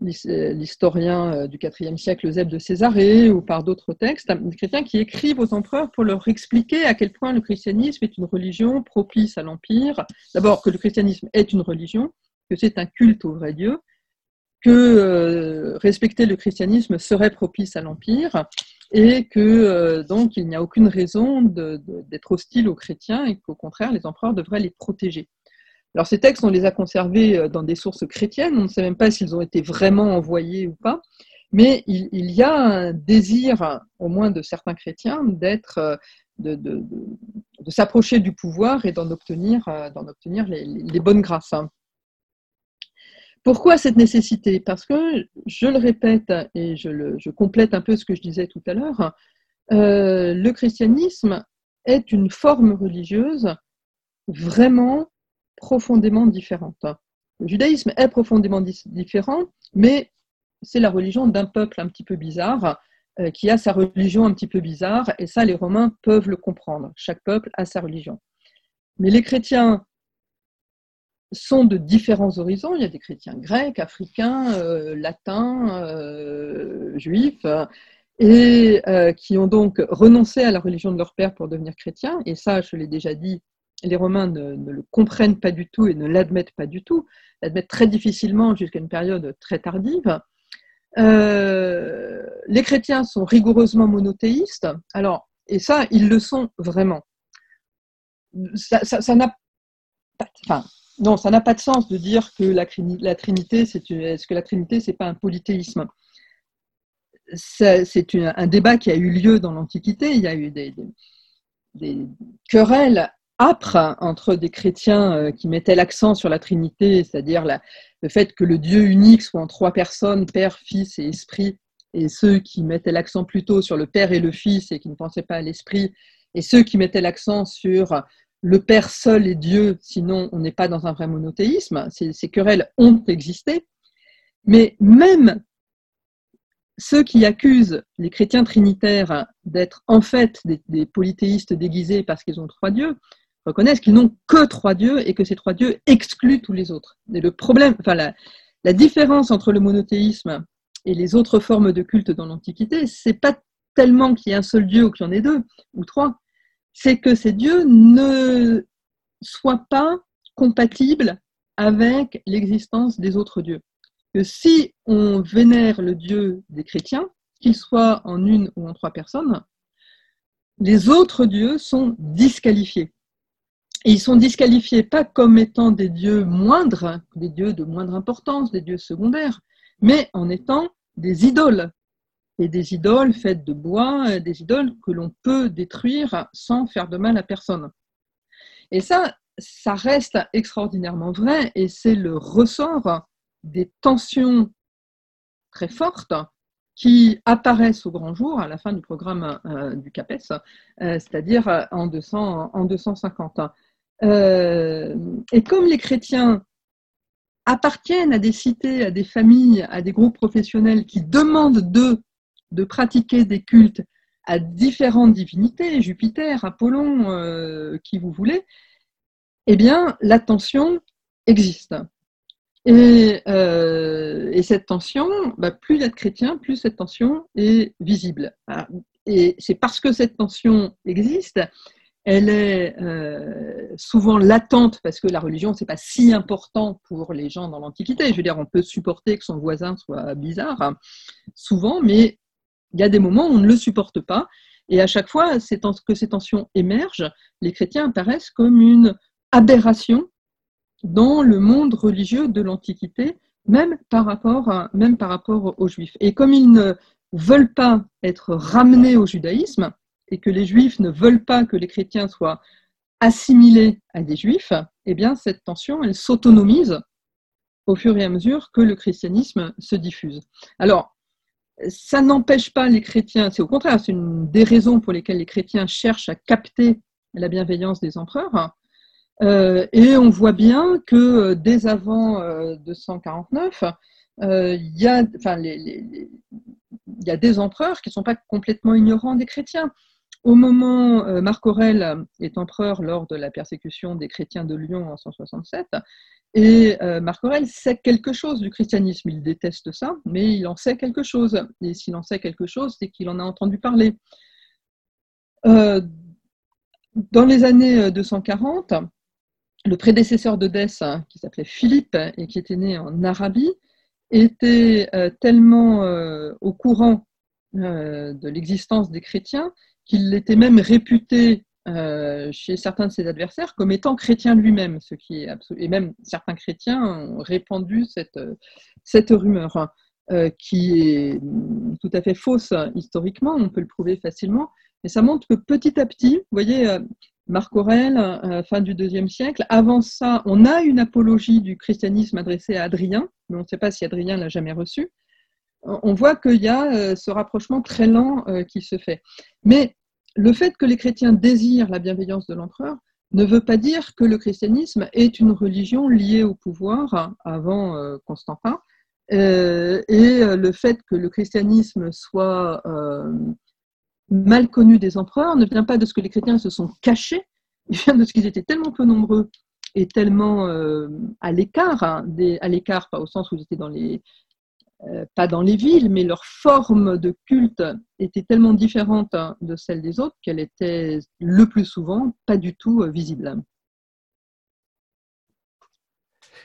l'historien du IVe siècle Eusèbe de Césarée ou par d'autres textes, des chrétiens qui écrivent aux empereurs pour leur expliquer à quel point le christianisme est une religion propice à l'empire. D'abord que le christianisme est une religion, que c'est un culte au vrai Dieu, que euh, respecter le christianisme serait propice à l'empire et que euh, donc il n'y a aucune raison d'être hostile aux chrétiens et qu'au contraire les empereurs devraient les protéger. Alors ces textes, on les a conservés euh, dans des sources chrétiennes, on ne sait même pas s'ils ont été vraiment envoyés ou pas, mais il, y a un désir, au moins de certains chrétiens, d'être, de, s'approcher du pouvoir et d'en obtenir, les, les, bonnes grâces. Pourquoi cette nécessité? Parce que, je le répète et je, complète un peu ce que je disais tout à l'heure, euh, le christianisme est une forme religieuse vraiment profondément différente. Le judaïsme est profondément différent, mais c'est la religion d'un peuple un petit peu bizarre, euh, qui a sa religion un petit peu bizarre, et ça les Romains peuvent le comprendre. Chaque peuple a sa religion. Mais les chrétiens sont de différents horizons. Il y a des chrétiens grecs, africains, euh, latins, euh, juifs, et euh, qui ont donc renoncé à la religion de leur père pour devenir chrétiens. Et ça, je l'ai déjà dit, les Romains ne, le comprennent pas du tout et ne l'admettent pas du tout, l'admettent très difficilement jusqu'à une période très tardive. les chrétiens sont rigoureusement monothéistes. Alors, et ça, ils le sont vraiment. Ça n'a pas. Enfin, non, ça n'a pas de sens de dire que la, Trinité, est-ce que la Trinité, c'est pas un polythéisme? C'est un débat qui a eu lieu dans l'Antiquité. Il y a eu des, querelles âpres entre des chrétiens euh, qui mettaient l'accent sur la Trinité, c'est-à-dire le fait que le Dieu unique soit en trois personnes, Père, Fils et Esprit, et ceux qui mettaient l'accent plutôt sur le Père et le Fils et qui ne pensaient pas à l'Esprit, et ceux qui mettaient l'accent sur le Père seul est Dieu, sinon on n'est pas dans un vrai monothéisme. Ces, querelles ont existé. Mais même ceux qui accusent les chrétiens trinitaires d'être en fait des, polythéistes déguisés parce qu'ils ont trois dieux, reconnaissent qu'ils n'ont que trois dieux et que ces trois dieux excluent tous les autres. Et le problème, enfin la, différence entre le monothéisme et les autres formes de culte dans l'Antiquité, c'est pas tellement qu'il y ait un seul dieu ou qu'il y en ait deux ou trois, c'est que ces dieux ne soient pas compatibles avec l'existence des autres dieux. Que si on vénère le Dieu des chrétiens, qu'il soit en une ou en trois personnes, les autres dieux sont disqualifiés. Et ils sont disqualifiés pas comme étant des dieux moindres, des dieux de moindre importance, des dieux secondaires, mais en étant des idoles, et des idoles faites de bois, euh, des idoles que l'on peut détruire sans faire de mal à personne. Et ça, ça reste extraordinairement vrai et c'est le ressort des tensions très fortes qui apparaissent au grand jour à la fin du programme euh, du CAPES, euh, c'est-à-dire en, 200, en 250. et comme les chrétiens appartiennent à des cités, à des familles, à des groupes professionnels qui demandent d'eux de pratiquer des cultes à différentes divinités, Jupiter, Apollon, euh, qui vous voulez, eh bien, la tension existe. Et, euh, cette tension, bah, plus il y a plus cette tension est visible. Ah, et c'est parce que cette tension existe, elle est euh, souvent latente parce que la religion, c'est pas si important pour les gens dans l'Antiquité. Je veux dire, on peut supporter que son voisin soit bizarre, hein, souvent, mais il y a des moments où on ne le supporte pas. Et à chaque fois que ces tensions émergent, les chrétiens apparaissent comme une aberration dans le monde religieux de l'Antiquité, même par rapport, aux Juifs. Et comme ils ne veulent pas être ramenés au judaïsme, et que les Juifs ne veulent pas que les chrétiens soient assimilés à des Juifs, eh bien cette tension, elle s'autonomise au fur et à mesure que le christianisme se diffuse. Alors, ça n'empêche pas les chrétiens, c'est au contraire, c'est une des raisons pour lesquelles les chrétiens cherchent à capter la bienveillance des empereurs. Euh, et on voit bien que euh, dès avant 249, euh, il y, a, des empereurs qui ne sont pas complètement ignorants des chrétiens. Au moment, Marc Aurèle est empereur lors de la persécution des chrétiens de Lyon en 167, Et Marc Aurèle sait quelque chose du christianisme. Il déteste ça, mais il en sait quelque chose. Et s'il en sait quelque chose, c'est qu'il en a entendu parler. dans les années 240, le prédécesseur de Dess, hein, qui s'appelait Philippe et qui était né en Arabie, était tellement au courant de l'existence des chrétiens qu'il était même réputé euh, chez certains de ses adversaires comme étant chrétien lui-même, ce qui est absolu... et même certains chrétiens ont répandu cette, cette rumeur, hein, euh, qui est tout à fait fausse historiquement, on peut le prouver facilement, mais ça montre que petit à petit, vous voyez, euh, Marc Aurèle, fin du IIe siècle, avant ça, on a une apologie du christianisme adressée à Adrien, mais on ne sait pas si Adrien l'a jamais reçu. On voit qu'il y a ce rapprochement très lent qui se fait. Mais le fait que les chrétiens désirent la bienveillance de l'empereur ne veut pas dire que le christianisme est une religion liée au pouvoir avant euh, Constantin. Euh, et euh, le fait que le christianisme soit mal connu des empereurs ne vient pas de ce que les chrétiens se sont cachés, il vient de ce qu'ils étaient tellement peu nombreux et tellement à l'écart, hein, à l'écart pas au sens où ils étaient dans les, euh, pas dans les villes, mais leur forme de culte était tellement différente de celle des autres qu'elle était le plus souvent pas du tout euh, visible.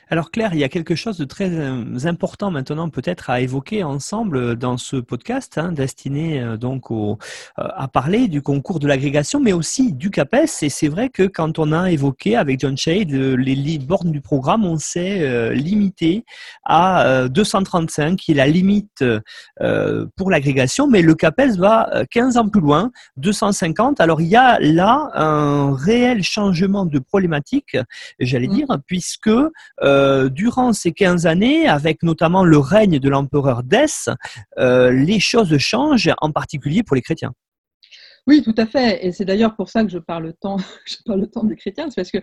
Alors Claire, il y a quelque chose de très euh, important maintenant peut-être à évoquer ensemble dans ce podcast hein, destiné euh, donc au, euh, à parler du concours de l'agrégation, mais aussi du CAPES. Et c'est vrai que quand on a évoqué avec John Shade les bornes du programme, on s'est limité à 235, qui est la limite pour l'agrégation, mais le CAPES va 15 ans plus loin, 250. Alors il y a là un réel changement de problématique, j'allais mmh. dire, puisque euh, durant ces 15 années, avec notamment le règne de l'empereur Dès, euh, les choses changent, en particulier pour les chrétiens. Oui, tout à fait. Et c'est d'ailleurs pour ça que je parle tant, je parle tant des chrétiens, c'est parce que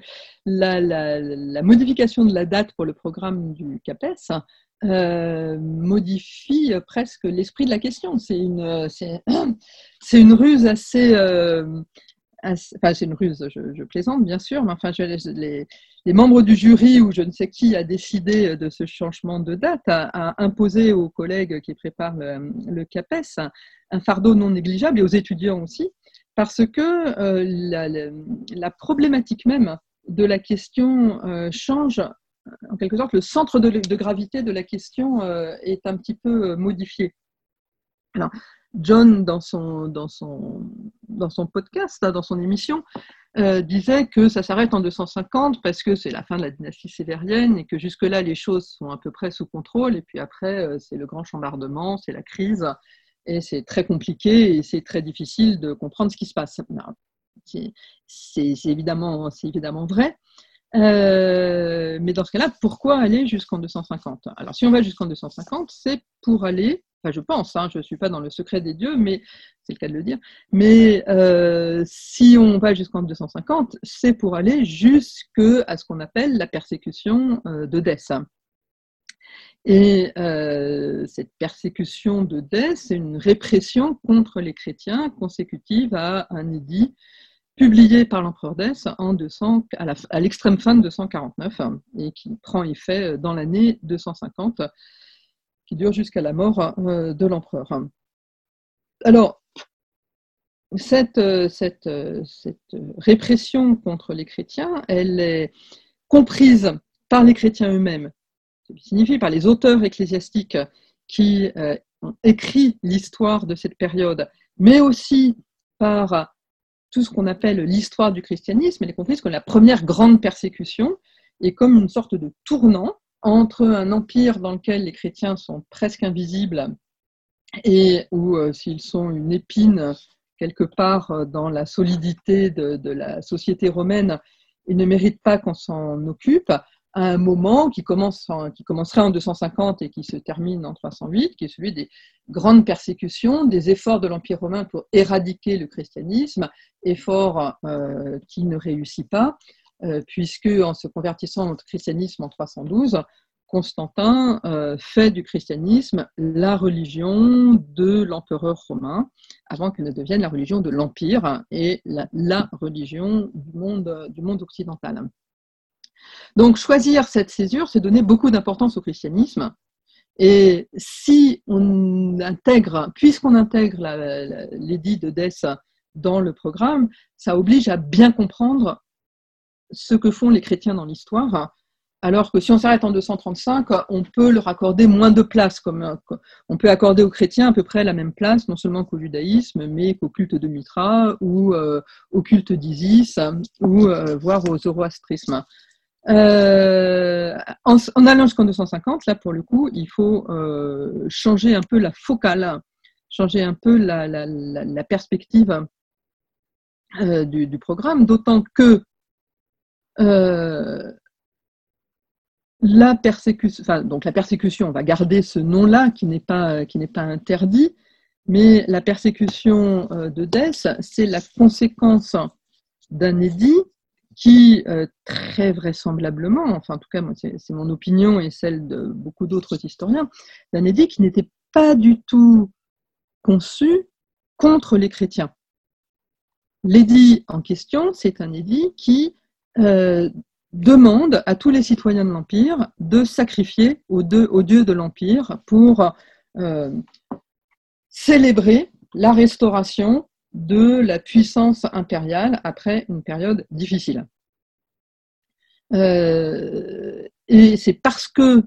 la, modification de la date pour le programme du CAPES euh, modifie presque l'esprit de la question. C'est une, c'est, une ruse assez, c'est une ruse, je, plaisante bien sûr, mais les, membres du jury ou je ne sais qui a décidé de ce changement de date a, imposé aux collègues qui préparent le, CAPES un, fardeau non négligeable et aux étudiants aussi, parce que euh, la, problématique même de la question euh, change en quelque sorte, le centre de, de gravité de la question euh, est un petit peu modifié. Alors, John, dans son, dans son, dans son podcast, dans son émission, euh, disait que ça s'arrête en 250 parce que c'est la fin de la dynastie sévérienne et que jusque-là, les choses sont à peu près sous contrôle. Et puis après, euh, c'est le grand chambardement, c'est la crise. Et c'est très compliqué et c'est très difficile de comprendre ce qui se passe. C'est évidemment, évidemment vrai. Euh, mais dans ce cas-là, pourquoi aller jusqu'en 250 Alors, si on va jusqu'en 250, c'est pour aller je pense, hein, je ne suis pas dans le secret des dieux, mais c'est le cas de le dire. Mais euh, si on va jusqu'en 250, c'est pour aller jusqu'à ce qu'on appelle la persécution euh. Et euh, cette persécution de Dès, c'est une répression contre les chrétiens consécutive à un édit publié par l'empereur Dès en 200, à l'extrême fin de 249 et qui prend effet dans l'année 250 qui dure jusqu'à la mort euh, de l'empereur. Alors, cette, euh, euh, cette, répression contre les chrétiens, elle est comprise par les chrétiens eux-mêmes, ce qui signifie par les auteurs ecclésiastiques qui ont écrit l'histoire de cette période, mais aussi par tout ce qu'on appelle l'histoire du christianisme. Elle est comprise comme la première grande persécution et comme une sorte de tournant entre un empire dans lequel les chrétiens sont presque invisibles et où euh, s'ils sont une épine quelque part euh, dans la solidité de, la société romaine, ils ne méritent pas qu'on s'en occupe, à un moment qui, commence qui commencerait en 250 et qui se termine en 308, qui est celui des grandes persécutions, des efforts de l'Empire romain pour éradiquer le christianisme, efforts euh, qui ne réussit pas, puisque en se convertissant au christianisme en 312, Constantin euh, fait du christianisme la religion de l'empereur romain, avant qu'elle ne devienne la religion de l'empire et la, religion du monde, du monde occidental. Donc choisir cette césure, c'est donner beaucoup d'importance au christianisme. Et si on intègre, puisqu'on intègre l'édit de Dess dans le programme, ça oblige à bien comprendre ce que font les chrétiens dans l'histoire alors que si on s'arrête en 235, on peut leur accorder moins de place. Comme, on peut accorder aux chrétiens à peu près la même place, non seulement qu'au judaïsme, mais qu'au culte de Mitra, ou euh, au culte d'Isis, ou euh, voire au zoroastrisme. Euh, en, allant jusqu'en 250, là pour le coup, il faut changer un peu la focale, changer un peu la, perspective du, programme, d'autant que la persécution, donc la persécution, on va garder ce nom-là qui n'est pas, qui n'est pas interdit, mais la persécution euh, de Dess, c'est la conséquence d'un édit qui, euh, très vraisemblablement, enfin en tout cas c'est mon opinion et celle de beaucoup d'autres historiens, d'un édit qui n'était pas du tout conçu contre les chrétiens. L'édit en question, c'est un édit qui euh, demande à tous les citoyens de l'Empire de sacrifier aux, dieux de l'Empire pour euh, célébrer la restauration de la puissance impériale après une période difficile. Euh, et c'est parce que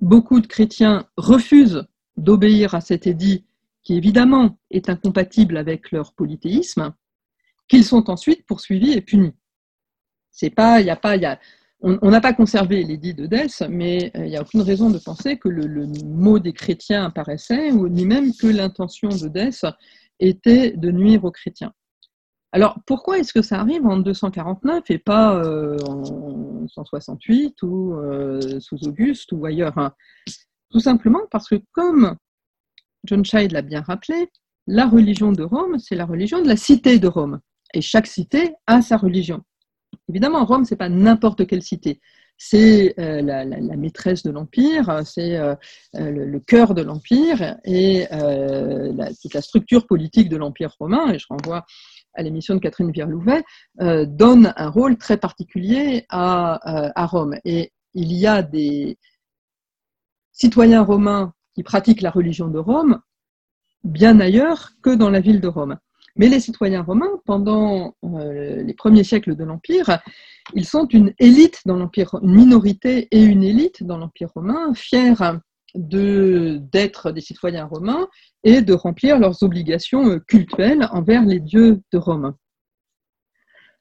beaucoup de chrétiens refusent d'obéir à cet édit qui évidemment est incompatible avec leur polythéisme, qu'ils sont ensuite poursuivis et punis. C'est pas, il a pas, on n'a pas conservé de Dess, mais euh, il n'y a aucune raison de penser que le, mot des chrétiens apparaissait, ou ni même que l'intention de Dess était de nuire aux chrétiens. Alors, pourquoi est-ce que ça arrive en 249 et pas euh, en 168 ou euh, sous Auguste ou ailleurs hein? Tout simplement parce que, comme John Child l'a bien rappelé, la religion de Rome, c'est la religion de la cité de Rome. Et chaque cité a sa religion. Évidemment, Rome, c'est pas n'importe quelle cité. C'est euh, la, maîtresse de l'Empire, c'est euh, euh, le, cœur de l'Empire et toute la structure politique de l'Empire romain, et je renvoie à l'émission de Catherine Vierlouvet, donne un rôle très particulier à, à, Rome. Et il y a des citoyens romains qui pratiquent la religion de Rome bien ailleurs que dans la ville de Rome. Mais les citoyens romains, pendant euh, les premiers siècles de l'Empire, ils sont une élite dans l'Empire, une minorité et une élite dans l'Empire romain, fiers d'être des citoyens romains et de remplir leurs obligations euh, cultuelles envers les dieux de Rome.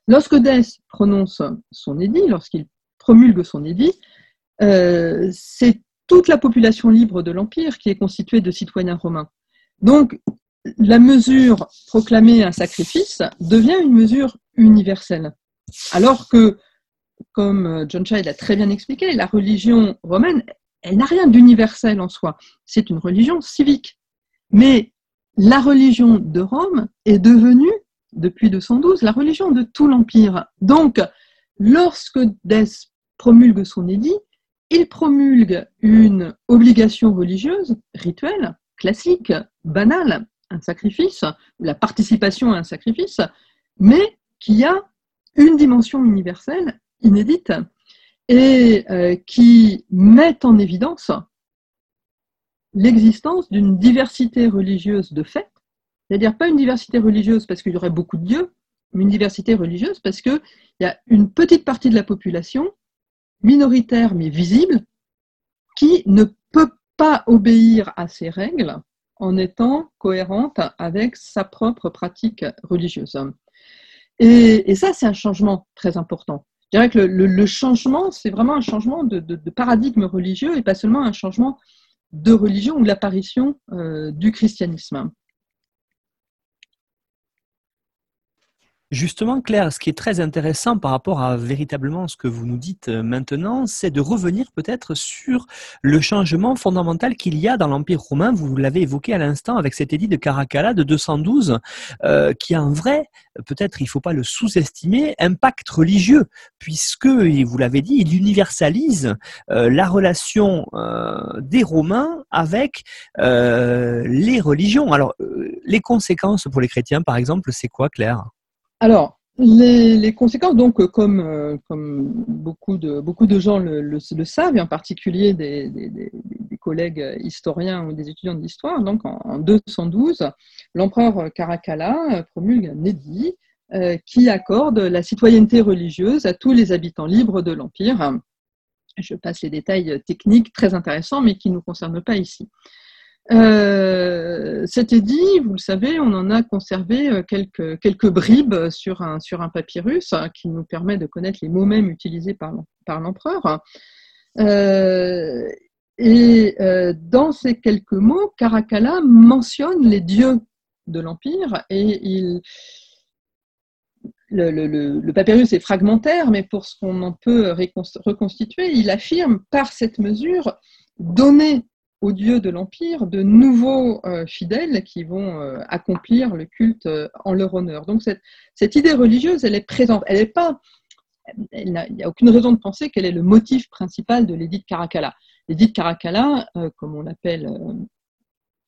Lorsque Dès prononce son édit, lorsqu'il promulgue son édit, euh, c'est toute la population libre de l'Empire qui est constituée de citoyens romains. Donc, la mesure proclamée un sacrifice devient une mesure universelle. Alors que, comme John Child a très bien expliqué, la religion romaine, elle n'a rien d'universel en soi. C'est une religion civique. Mais la religion de Rome est devenue, depuis 212, la religion de tout l'Empire. Donc, lorsque Dès promulgue son édit, il promulgue une obligation religieuse, rituelle, classique, banale, un sacrifice, la participation à un sacrifice, mais qui a une dimension universelle, inédite, et euh, qui met en évidence l'existence d'une diversité religieuse de fait, c'est-à-dire pas une diversité religieuse parce qu'il y aurait beaucoup de dieux, mais une diversité religieuse parce qu'il y a une petite partie de la population, minoritaire mais visible, qui ne peut pas obéir à ces règles en étant cohérente avec sa propre pratique religieuse. Et, ça, c'est un changement très important. Je dirais que le, changement, c'est vraiment un changement de, paradigme religieux et pas seulement un changement de religion ou l'apparition euh, du christianisme. Justement, Claire, ce qui est très intéressant par rapport à véritablement ce que vous nous dites euh, maintenant, c'est de revenir peut-être sur le changement fondamental qu'il y a dans l'Empire romain. Vous l'avez évoqué à l'instant avec cet édit de Caracalla de 212, euh, qui a un vrai, peut-être il ne faut pas le sous-estimer, impact religieux, puisque, vous l'avez dit, il universalise euh, la relation des Romains avec les religions. Alors, les conséquences pour les chrétiens, par exemple, c'est quoi, Claire? Alors, les, conséquences, donc, comme, comme beaucoup, de, gens le, savent, et en particulier des, collègues historiens ou des étudiants d'histoire, donc en, 212, l'empereur Caracalla promulgue un édit qui accorde la citoyenneté religieuse à tous les habitants libres de l'Empire. Je passe les détails techniques très intéressants, mais qui ne nous concernent pas ici. Euh, C'était dit, vous le savez, on en a conservé euh, quelques, bribes sur un, sur un papyrus hein, qui nous permet de connaître les mots mêmes utilisés par, par l'empereur. Euh, et dans ces quelques mots, Caracalla mentionne les dieux de l'Empire et il, le, le, le, papyrus est fragmentaire, mais pour ce qu'on en peut reconstituer, il affirme par cette mesure donner aux dieux de l'Empire de nouveaux euh, fidèles qui vont euh, accomplir le culte euh, en leur honneur. Donc cette, idée religieuse, elle est présente. Elle il n'y a, aucune raison de penser qu'elle est le motif principal de l'édit de Caracalla. L'édit de Caracalla, comme on l'appelle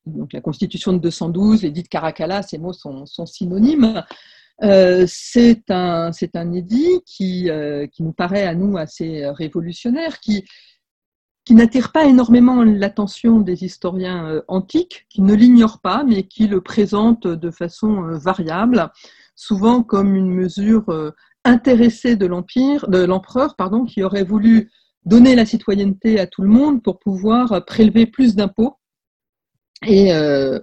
donc la constitution de 212, l'édit de Caracalla, ces mots sont, synonymes. c'est un, un édit qui, qui nous paraît à nous assez révolutionnaire, qui, qui n'attire pas énormément l'attention des historiens euh, antiques, qui ne l'ignorent pas, mais qui le présentent de façon euh, variable, souvent comme une mesure euh, intéressée de l'empire, de l'empereur, qui aurait voulu donner la citoyenneté à tout le monde pour pouvoir prélever plus d'impôts et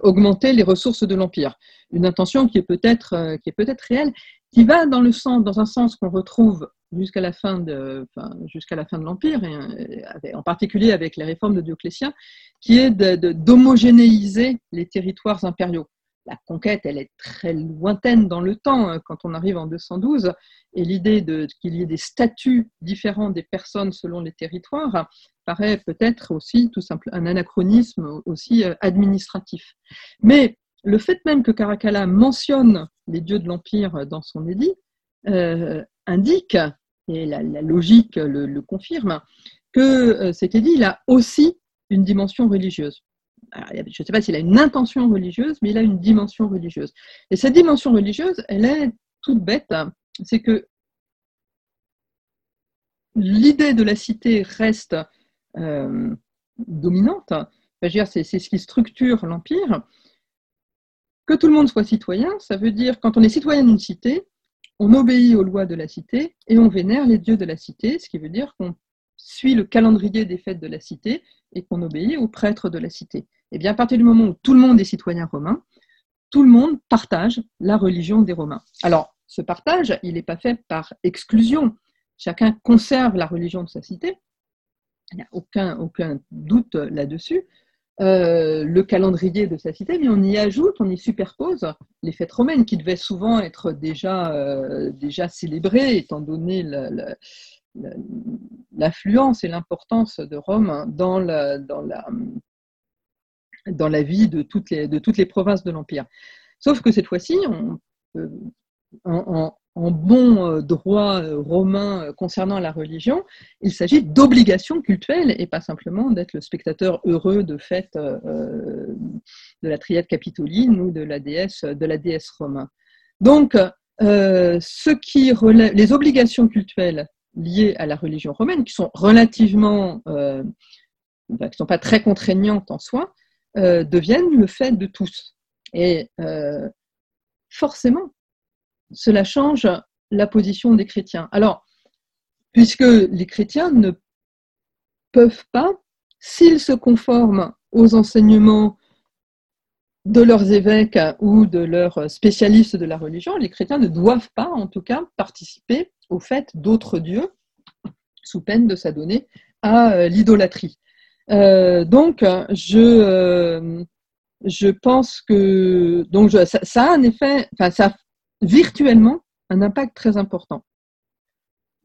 augmenter les ressources de l'empire. Une intention qui est peut-être qui est peut-être réelle, qui va dans le sens, dans un sens qu'on retrouve jusqu'à la fin de, jusqu'à la fin de l'Empire, et, en particulier avec les réformes de Dioclétien, qui est d'homogénéiser les territoires impériaux. La conquête, elle est très lointaine dans le temps hein, quand on arrive en 212, et l'idée qu'il y ait des statuts différents des personnes selon les territoires paraît peut-être aussi tout simple un anachronisme aussi euh, administratif. Mais le fait même que Caracalla mentionne les dieux de l'Empire dans son édit euh, indique et la, logique le, confirme, que euh, cet édit a aussi une dimension religieuse. je ne sais pas s'il a une intention religieuse, mais il a une dimension religieuse. Et cette dimension religieuse, elle est toute bête, c'est que l'idée de la cité reste euh, dominante, c'est ce qui structure l'Empire. Que tout le monde soit citoyen, ça veut dire, quand on est citoyen d'une cité, on obéit aux lois de la cité et on vénère les dieux de la cité, ce qui veut dire qu'on suit le calendrier des fêtes de la cité et qu'on obéit aux prêtres de la cité. Et eh bien à partir du moment où tout le monde est citoyen romain, tout le monde partage la religion des Romains. Alors, ce partage, il n'est pas fait par exclusion. Chacun conserve la religion de sa cité. Il n'y a aucun, aucun doute là-dessus. Euh, le calendrier de sa cité, mais on y ajoute, on y superpose les fêtes romaines qui devaient souvent être déjà, euh, déjà célébrées, étant donné l'affluence et l'importance de Rome dans la, dans, la, dans la vie de toutes les, de toutes les provinces de l'Empire. Sauf que cette fois-ci, en, en bon euh, droit euh, romain euh, concernant la religion, il s'agit d'obligations cultuelles et pas simplement d'être le spectateur heureux de fêtes de la triade capitoline ou de la déesse, de la déesse romain. Donc, les obligations cultuelles liées à la religion romaine, qui sont relativement, qui ne sont pas très contraignantes en soi, deviennent le fait de tous. Et forcément, cela change la position des chrétiens. Alors, puisque les chrétiens ne peuvent pas, s'ils se conforment aux enseignements de leurs évêques ou de leurs spécialistes de la religion, les chrétiens ne doivent pas, en tout cas, participer au fait d'autres dieux, sous peine de s'adonner à euh, l'idolâtrie. Euh, donc, je, euh, je pense que donc ça, a un effet, enfin, ça virtuellement un impact très important.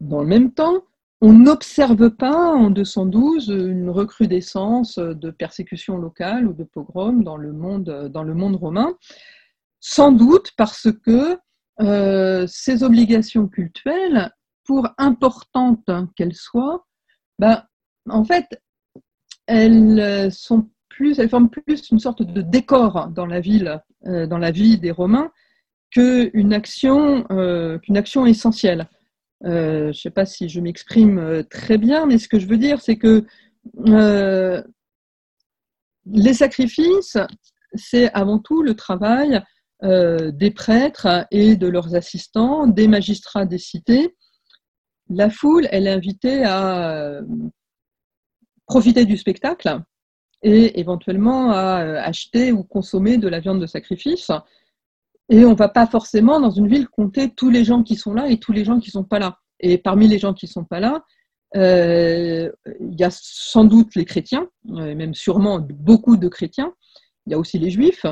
Dans le même temps, on n'observe pas en 212 une recrudescence de persécutions locales ou de pogroms dans le monde, dans le monde romain, sans doute parce que euh, ces obligations cultuelles, pour importantes qu'elles soient, ben, en fait, elles sont plus, elles forment plus une sorte de décor dans la ville, euh, dans la vie des Romains, qu'une action, qu'une action essentielle. je ne sais pas si je m'exprime très bien, mais ce que je veux dire, c'est que les sacrifices, c'est avant tout le travail des prêtres et de leurs assistants, des magistrats des cités. La foule, elle est invitée à profiter du spectacle et éventuellement à acheter ou consommer de la viande de sacrifice. Et on ne va pas forcément dans une ville compter tous les gens qui sont là et tous les gens qui ne sont pas là. Et parmi les gens qui ne sont pas là, euh, il y a sans doute les chrétiens, euh, même sûrement beaucoup de chrétiens. Il y a aussi les juifs,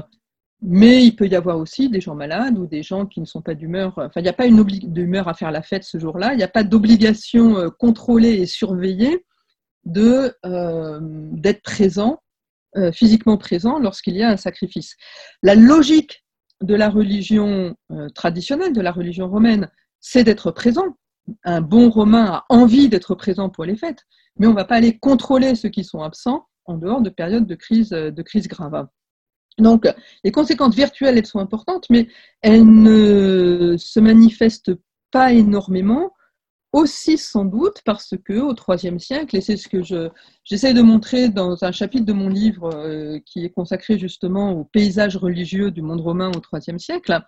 mais il peut y avoir aussi des gens malades ou des gens qui ne sont pas d'humeur. Enfin, il n'y a pas une d'humeur à faire la fête ce jour-là. Il n'y a pas d'obligation euh, contrôlée et surveillée de d'être présent, physiquement présent lorsqu'il y a un sacrifice. La logique de la religion traditionnelle, de la religion romaine, c'est d'être présent, un bon Romain a envie d'être présent pour les fêtes, mais on ne va pas aller contrôler ceux qui sont absents en dehors de périodes de crise, de crise grave. Donc, les conséquences virtuelles, elles sont importantes, mais elles ne se manifestent pas énormément, aussi sans doute parce que au IIIe siècle, et c'est ce que j'essaie de montrer dans un chapitre de mon livre euh, qui est consacré justement au paysage religieux du monde romain au IIIe siècle,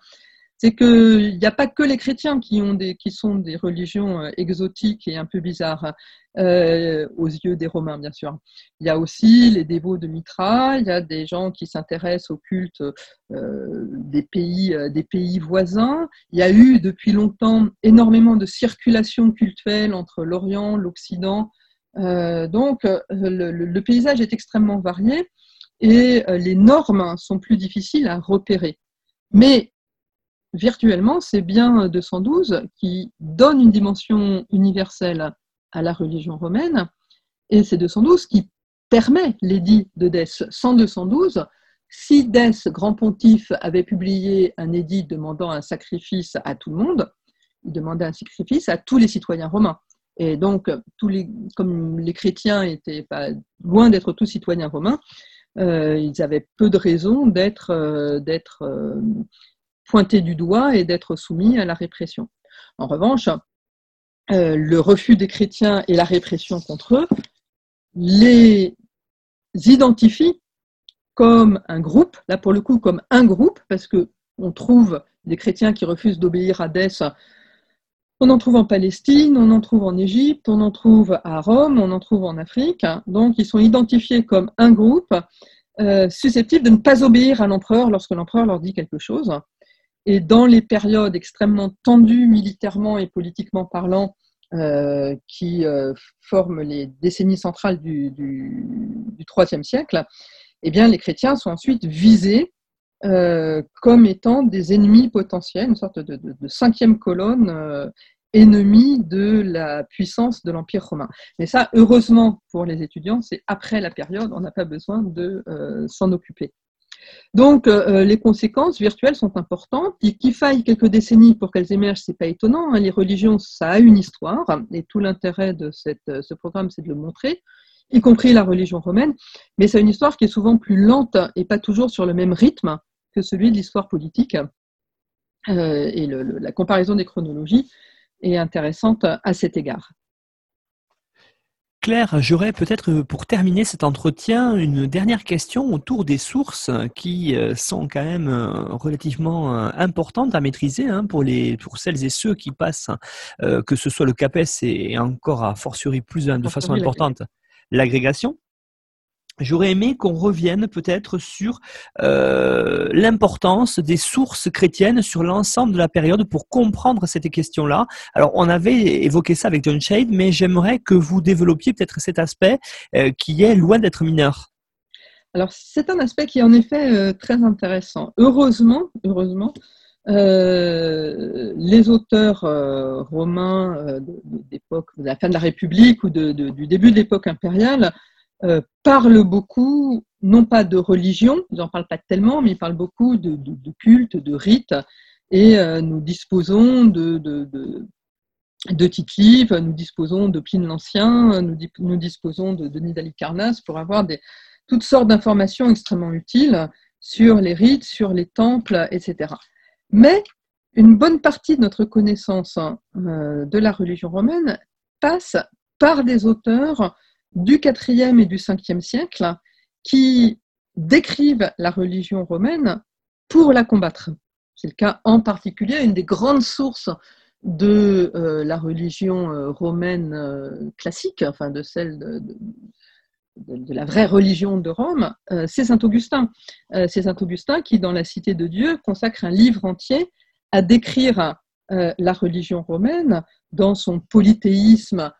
c'est qu'il n'y a pas que les chrétiens qui, des, sont des religions euh, exotiques et un peu bizarres euh, aux yeux des Romains, bien sûr. Il y a aussi les dévots de Mitra, il y a des gens qui s'intéressent au culte euh, des, pays, des pays voisins. Il y a eu depuis longtemps énormément de circulation cultuelle entre l'Orient, l'Occident. donc le, le, paysage est extrêmement varié et les normes sont plus difficiles à repérer. Mais virtuellement, c'est bien 212 qui donne une dimension universelle à la religion romaine, et c'est 212 qui permet l'édit de Dès. Sans 212, si Dès, grand pontife, avait publié un édit demandant un sacrifice à tout le monde, il demandait un sacrifice à tous les citoyens romains. Et donc, tous les, comme les chrétiens étaient pas loin d'être tous citoyens romains, euh, ils avaient peu de raisons d'être euh, euh, pointer du doigt et d'être soumis à la répression. En revanche, euh, le refus des chrétiens et la répression contre eux les identifient comme un groupe, là pour le coup comme un groupe, parce que on trouve des chrétiens qui refusent d'obéir à Dès. On en trouve en Palestine, on en trouve en Égypte, on en trouve à Rome, on en trouve en Afrique. Donc ils sont identifiés comme un groupe euh, susceptible de ne pas obéir à l'empereur lorsque l'empereur leur dit quelque chose. Et dans les périodes extrêmement tendues militairement et politiquement parlant, euh, qui euh, forment les décennies centrales du, IIIe siècle, eh bien, les chrétiens sont ensuite visés euh, comme étant des ennemis potentiels, une sorte de, cinquième colonne ennemie de la puissance de l'Empire romain. Mais ça, heureusement pour les étudiants, c'est après la période, on n'a pas besoin de s'en occuper. Donc, euh, euh, les conséquences virtuelles sont importantes. Qu'il faille quelques décennies pour qu'elles émergent, c'est pas étonnant. Hein. Les religions, ça a une histoire, et tout l'intérêt de euh, ce programme, c'est de le montrer, y compris la religion romaine. Mais c'est une histoire qui est souvent plus lente et pas toujours sur le même rythme que celui de l'histoire politique. et la comparaison des chronologies est intéressante à cet égard. Claire, j'aurais peut-être euh, pour terminer cet entretien une dernière question autour des sources qui euh, sont quand même euh, relativement importantes à maîtriser hein, pour, les, pour celles et ceux qui passent, que ce soit le CAPES et encore à fortiori plus de façon importante l'agrégation. J'aurais aimé qu'on revienne peut-être sur euh, l'importance des sources chrétiennes sur l'ensemble de la période pour comprendre cette question-là. Alors, on avait évoqué ça avec John Shade, mais j'aimerais que vous développiez peut-être cet aspect euh, qui est loin d'être mineur. Alors, c'est un aspect qui est en effet euh, très intéressant. Heureusement, heureusement, les auteurs romains d'époque, de la fin de la République ou du début de l'époque impériale euh, parlent beaucoup, non pas de religion, ils n'en parlent pas tellement, mais ils parlent beaucoup de, de, culte, de rites, et euh, nous disposons de, de, de Tite nous disposons de Pline l'Ancien, nous, nous, disposons de Denis d'Alicarnasse pour avoir des, toutes sortes d'informations extrêmement utiles sur les rites, sur les temples, etc. Mais une bonne partie de notre connaissance euh, de la religion romaine passe par des auteurs du IVe et du Ve siècle qui décrivent la religion romaine pour la combattre. C'est le cas en particulier, une des grandes sources de euh, la religion euh, romaine euh, classique, enfin de celle de, de, la vraie religion de Rome, c'est Saint Augustin. c'est Saint Augustin qui, dans la Cité de Dieu, consacre un livre entier à décrire la religion romaine dans son polythéisme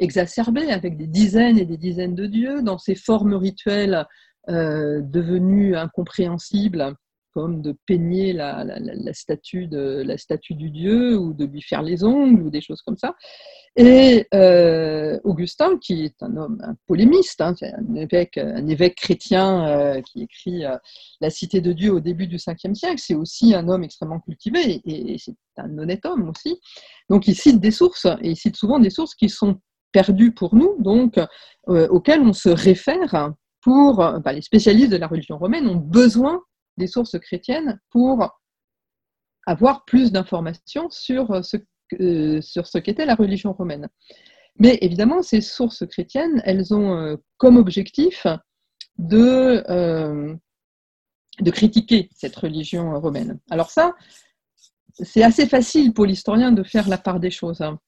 exacerbé, avec des dizaines et des dizaines de dieux, dans ses formes rituelles devenues incompréhensibles comme de peigner la, statue la statue du dieu ou de lui faire les ongles ou des choses comme ça. Et euh, Augustin, qui est un homme un polémiste, hein, un, évêque, un évêque chrétien euh, qui écrit euh, La Cité de Dieu au début du 5e siècle, c'est aussi un homme extrêmement cultivé et, c'est un honnête homme aussi. Donc il cite des sources, et il cite souvent des sources qui sont perdues pour nous, donc auxquelles on se réfère pour. les spécialistes de la religion romaine ont besoin des sources chrétiennes pour avoir plus d'informations sur ce, euh, sur ce qu'était la religion romaine. Mais évidemment, ces sources chrétiennes, elles ont euh, comme objectif de, euh, de critiquer cette religion romaine. Alors ça, c'est assez facile pour l'historien de faire la part des choses. Hein.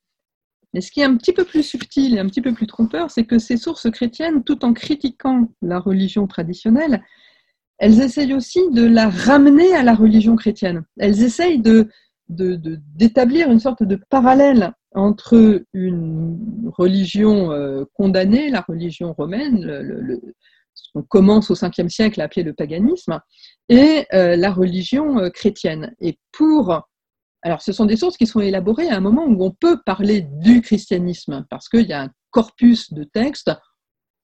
Mais ce qui est un petit peu plus subtil et un petit peu plus trompeur, c'est que ces sources chrétiennes, tout en critiquant la religion traditionnelle, elles essayent aussi de la ramener à la religion chrétienne. Elles essayent d'établir une sorte de parallèle entre une religion euh, condamnée, la religion romaine, ce qu'on commence au 5e siècle à appeler le paganisme, et euh, la religion euh, chrétienne. Et pour alors, ce sont des sources qui sont élaborées à un moment où on peut parler du christianisme, parce qu'il y a un corpus de textes.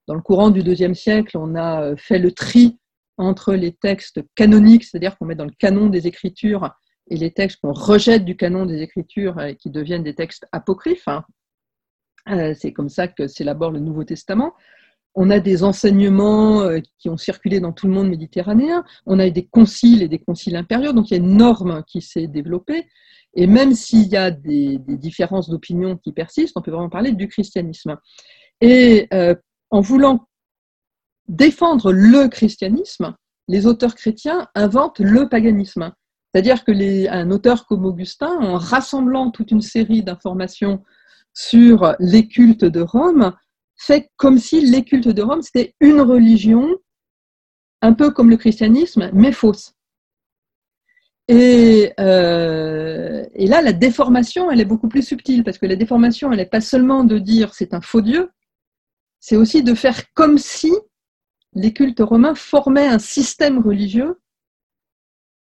Dans le courant du IIe siècle, on a fait le tri entre les textes canoniques, c'est-à-dire qu'on met dans le canon des Écritures, et les textes qu'on rejette du canon des Écritures et qui deviennent des textes apocryphes. Hein. Euh, c'est comme ça que s'élabore le Nouveau Testament. On a des enseignements euh, qui ont circulé dans tout le monde méditerranéen. On a des conciles et des conciles impériaux. Donc il y a une norme qui s'est développée. Et même s'il y a des, différences d'opinion qui persistent, on peut vraiment parler du christianisme. Et euh, en voulant défendre le christianisme, les auteurs chrétiens inventent le paganisme. C'est-à-dire que un auteur comme Augustin, en rassemblant toute une série d'informations sur les cultes de Rome, fait comme si les cultes de Rome, c'était une religion, un peu comme le christianisme, mais fausse. Et, euh, et, là, la déformation, elle est beaucoup plus subtile, parce que la déformation, elle n'est pas seulement de dire c'est un faux Dieu, c'est aussi de faire comme si les cultes romains formaient un système religieux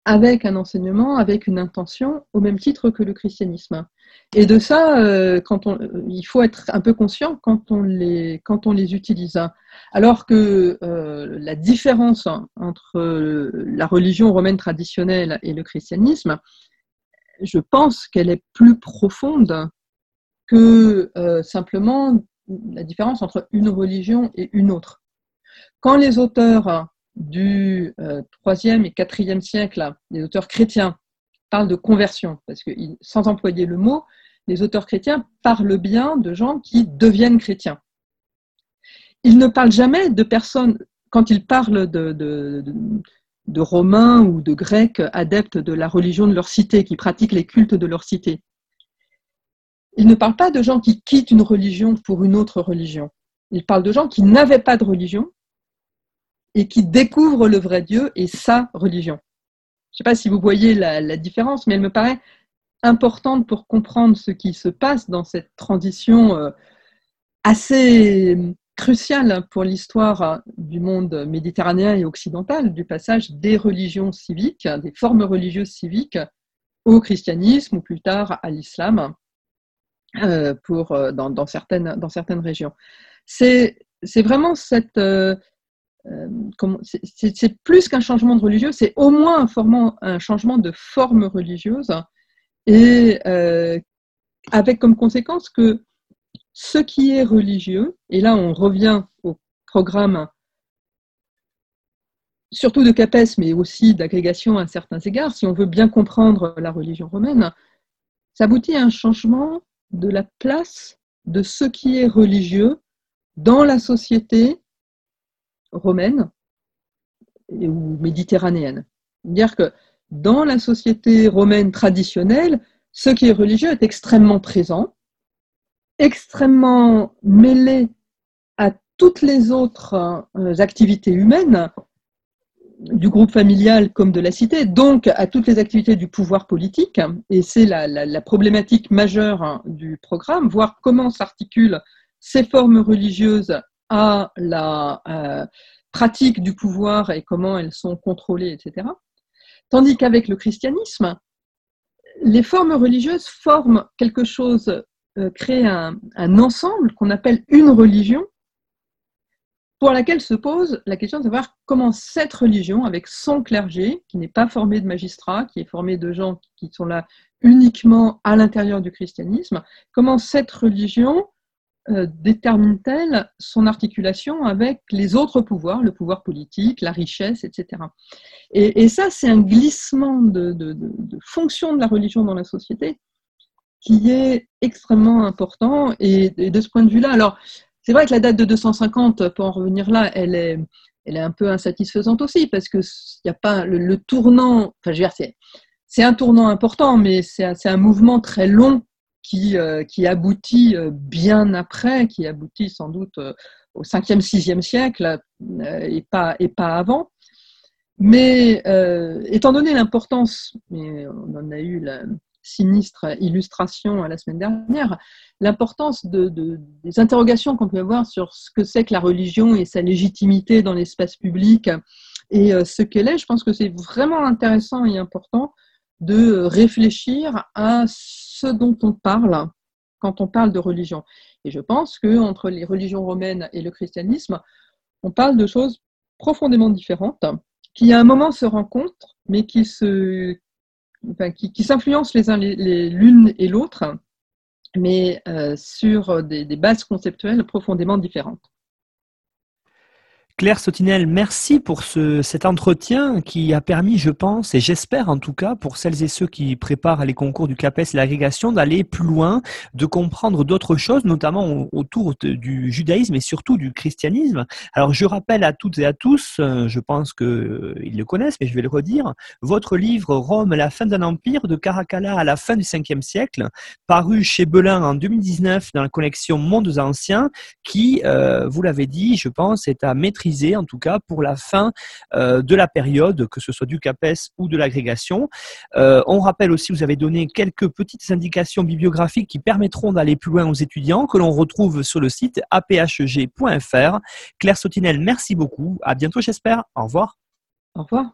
avec un enseignement, avec une intention, au même titre que le christianisme. Et de ça, euh, quand on, il faut être un peu conscient quand on les, utilise. Alors que euh, la différence entre la religion romaine traditionnelle et le christianisme, je pense qu'elle est plus profonde que euh, simplement la différence entre une religion et une autre. Quand les auteurs du IIIe euh, et IVe siècle, les auteurs chrétiens, parlent de conversion, parce que sans employer le mot, les auteurs chrétiens parlent bien de gens qui deviennent chrétiens. Ils ne parlent jamais de personnes, quand ils parlent de, de, Romains ou de Grecs adeptes de la religion de leur cité, qui pratiquent les cultes de leur cité. Ils ne parlent pas de gens qui quittent une religion pour une autre religion. Ils parlent de gens qui n'avaient pas de religion et qui découvre le vrai Dieu et sa religion. Je ne sais pas si vous voyez la, différence, mais elle me paraît importante pour comprendre ce qui se passe dans cette transition euh, assez cruciale pour l'histoire du monde méditerranéen et occidental, du passage des religions civiques, des formes religieuses civiques au christianisme ou plus tard à l'islam euh, pour, euh, dans, certaines, dans certaines régions. C'est vraiment cette, c'est plus qu'un changement de religieux, c'est au moins un, changement de forme religieuse et euh, avec comme conséquence que ce qui est religieux, et là on revient au programme surtout de Capès, mais aussi d'agrégation à certains égards, si on veut bien comprendre la religion romaine, ça aboutit à un changement de la place de ce qui est religieux dans la société romaine ou méditerranéenne. C'est-à-dire que dans la société romaine traditionnelle, ce qui est religieux est extrêmement présent, extrêmement mêlé à toutes les autres euh, activités humaines, du groupe familial comme de la cité, donc à toutes les activités du pouvoir politique. Et c'est la, problématique majeure du programme, voir comment s'articulent ces formes religieuses à la euh, pratique du pouvoir et comment elles sont contrôlées, etc. Tandis qu'avec le christianisme, les formes religieuses forment quelque chose, euh, créent un, ensemble qu'on appelle une religion, pour laquelle se pose la question de savoir comment cette religion, avec son clergé, qui n'est pas formé de magistrats, qui est formé de gens qui sont là uniquement à l'intérieur du christianisme, comment cette religion détermine-t-elle son articulation avec les autres pouvoirs, le pouvoir politique, la richesse, etc. Et, ça, c'est un glissement de, fonction de la religion dans la société qui est extrêmement important. Et, de ce point de vue-là, alors, c'est vrai que la date de 250, pour en revenir là, elle est, un peu insatisfaisante aussi, parce qu'il n'y a pas le, tournant, enfin, je veux dire, c'est un tournant important, mais c'est un mouvement très long qui, euh, qui aboutit euh, bien après, qui aboutit sans doute euh, au 5e, 6e siècle et, pas, et pas avant. Mais étant donné l'importance, on en a eu la sinistre illustration la semaine dernière, l'importance de, des interrogations qu'on peut avoir sur ce que c'est que la religion et sa légitimité dans l'espace public et ce qu'elle est, je pense que c'est vraiment intéressant et important de réfléchir à ce dont on parle quand on parle de religion. Et je pense que entre les religions romaines et le christianisme, on parle de choses profondément différentes, qui à un moment se rencontrent, mais qui se, qui, s'influencent les uns l'une et l'autre, mais euh, sur des bases conceptuelles profondément différentes. Claire Sotinel, merci pour ce, cet entretien qui a permis, je pense, et j'espère en tout cas, pour celles et ceux qui préparent les concours du CAPES et l'agrégation, d'aller plus loin, de comprendre d'autres choses, notamment autour du judaïsme et surtout du christianisme. Alors, je rappelle à toutes et à tous, euh, je pense qu'ils euh, le connaissent, mais je vais le redire, votre livre Rome, la fin d'un empire, de Caracalla à la fin du 5e siècle, paru chez Belin en 2019 dans la collection Mondes anciens, qui, euh, vous l'avez dit, je pense, est à maîtriser en tout cas pour la fin euh, de la période, que ce soit du CAPES ou de l'agrégation. Euh, on rappelle aussi, vous avez donné quelques petites indications bibliographiques qui permettront d'aller plus loin aux étudiants, que l'on retrouve sur le site aphg.fr. Claire Sotinel, merci beaucoup. À bientôt, j'espère. Au revoir. Au revoir.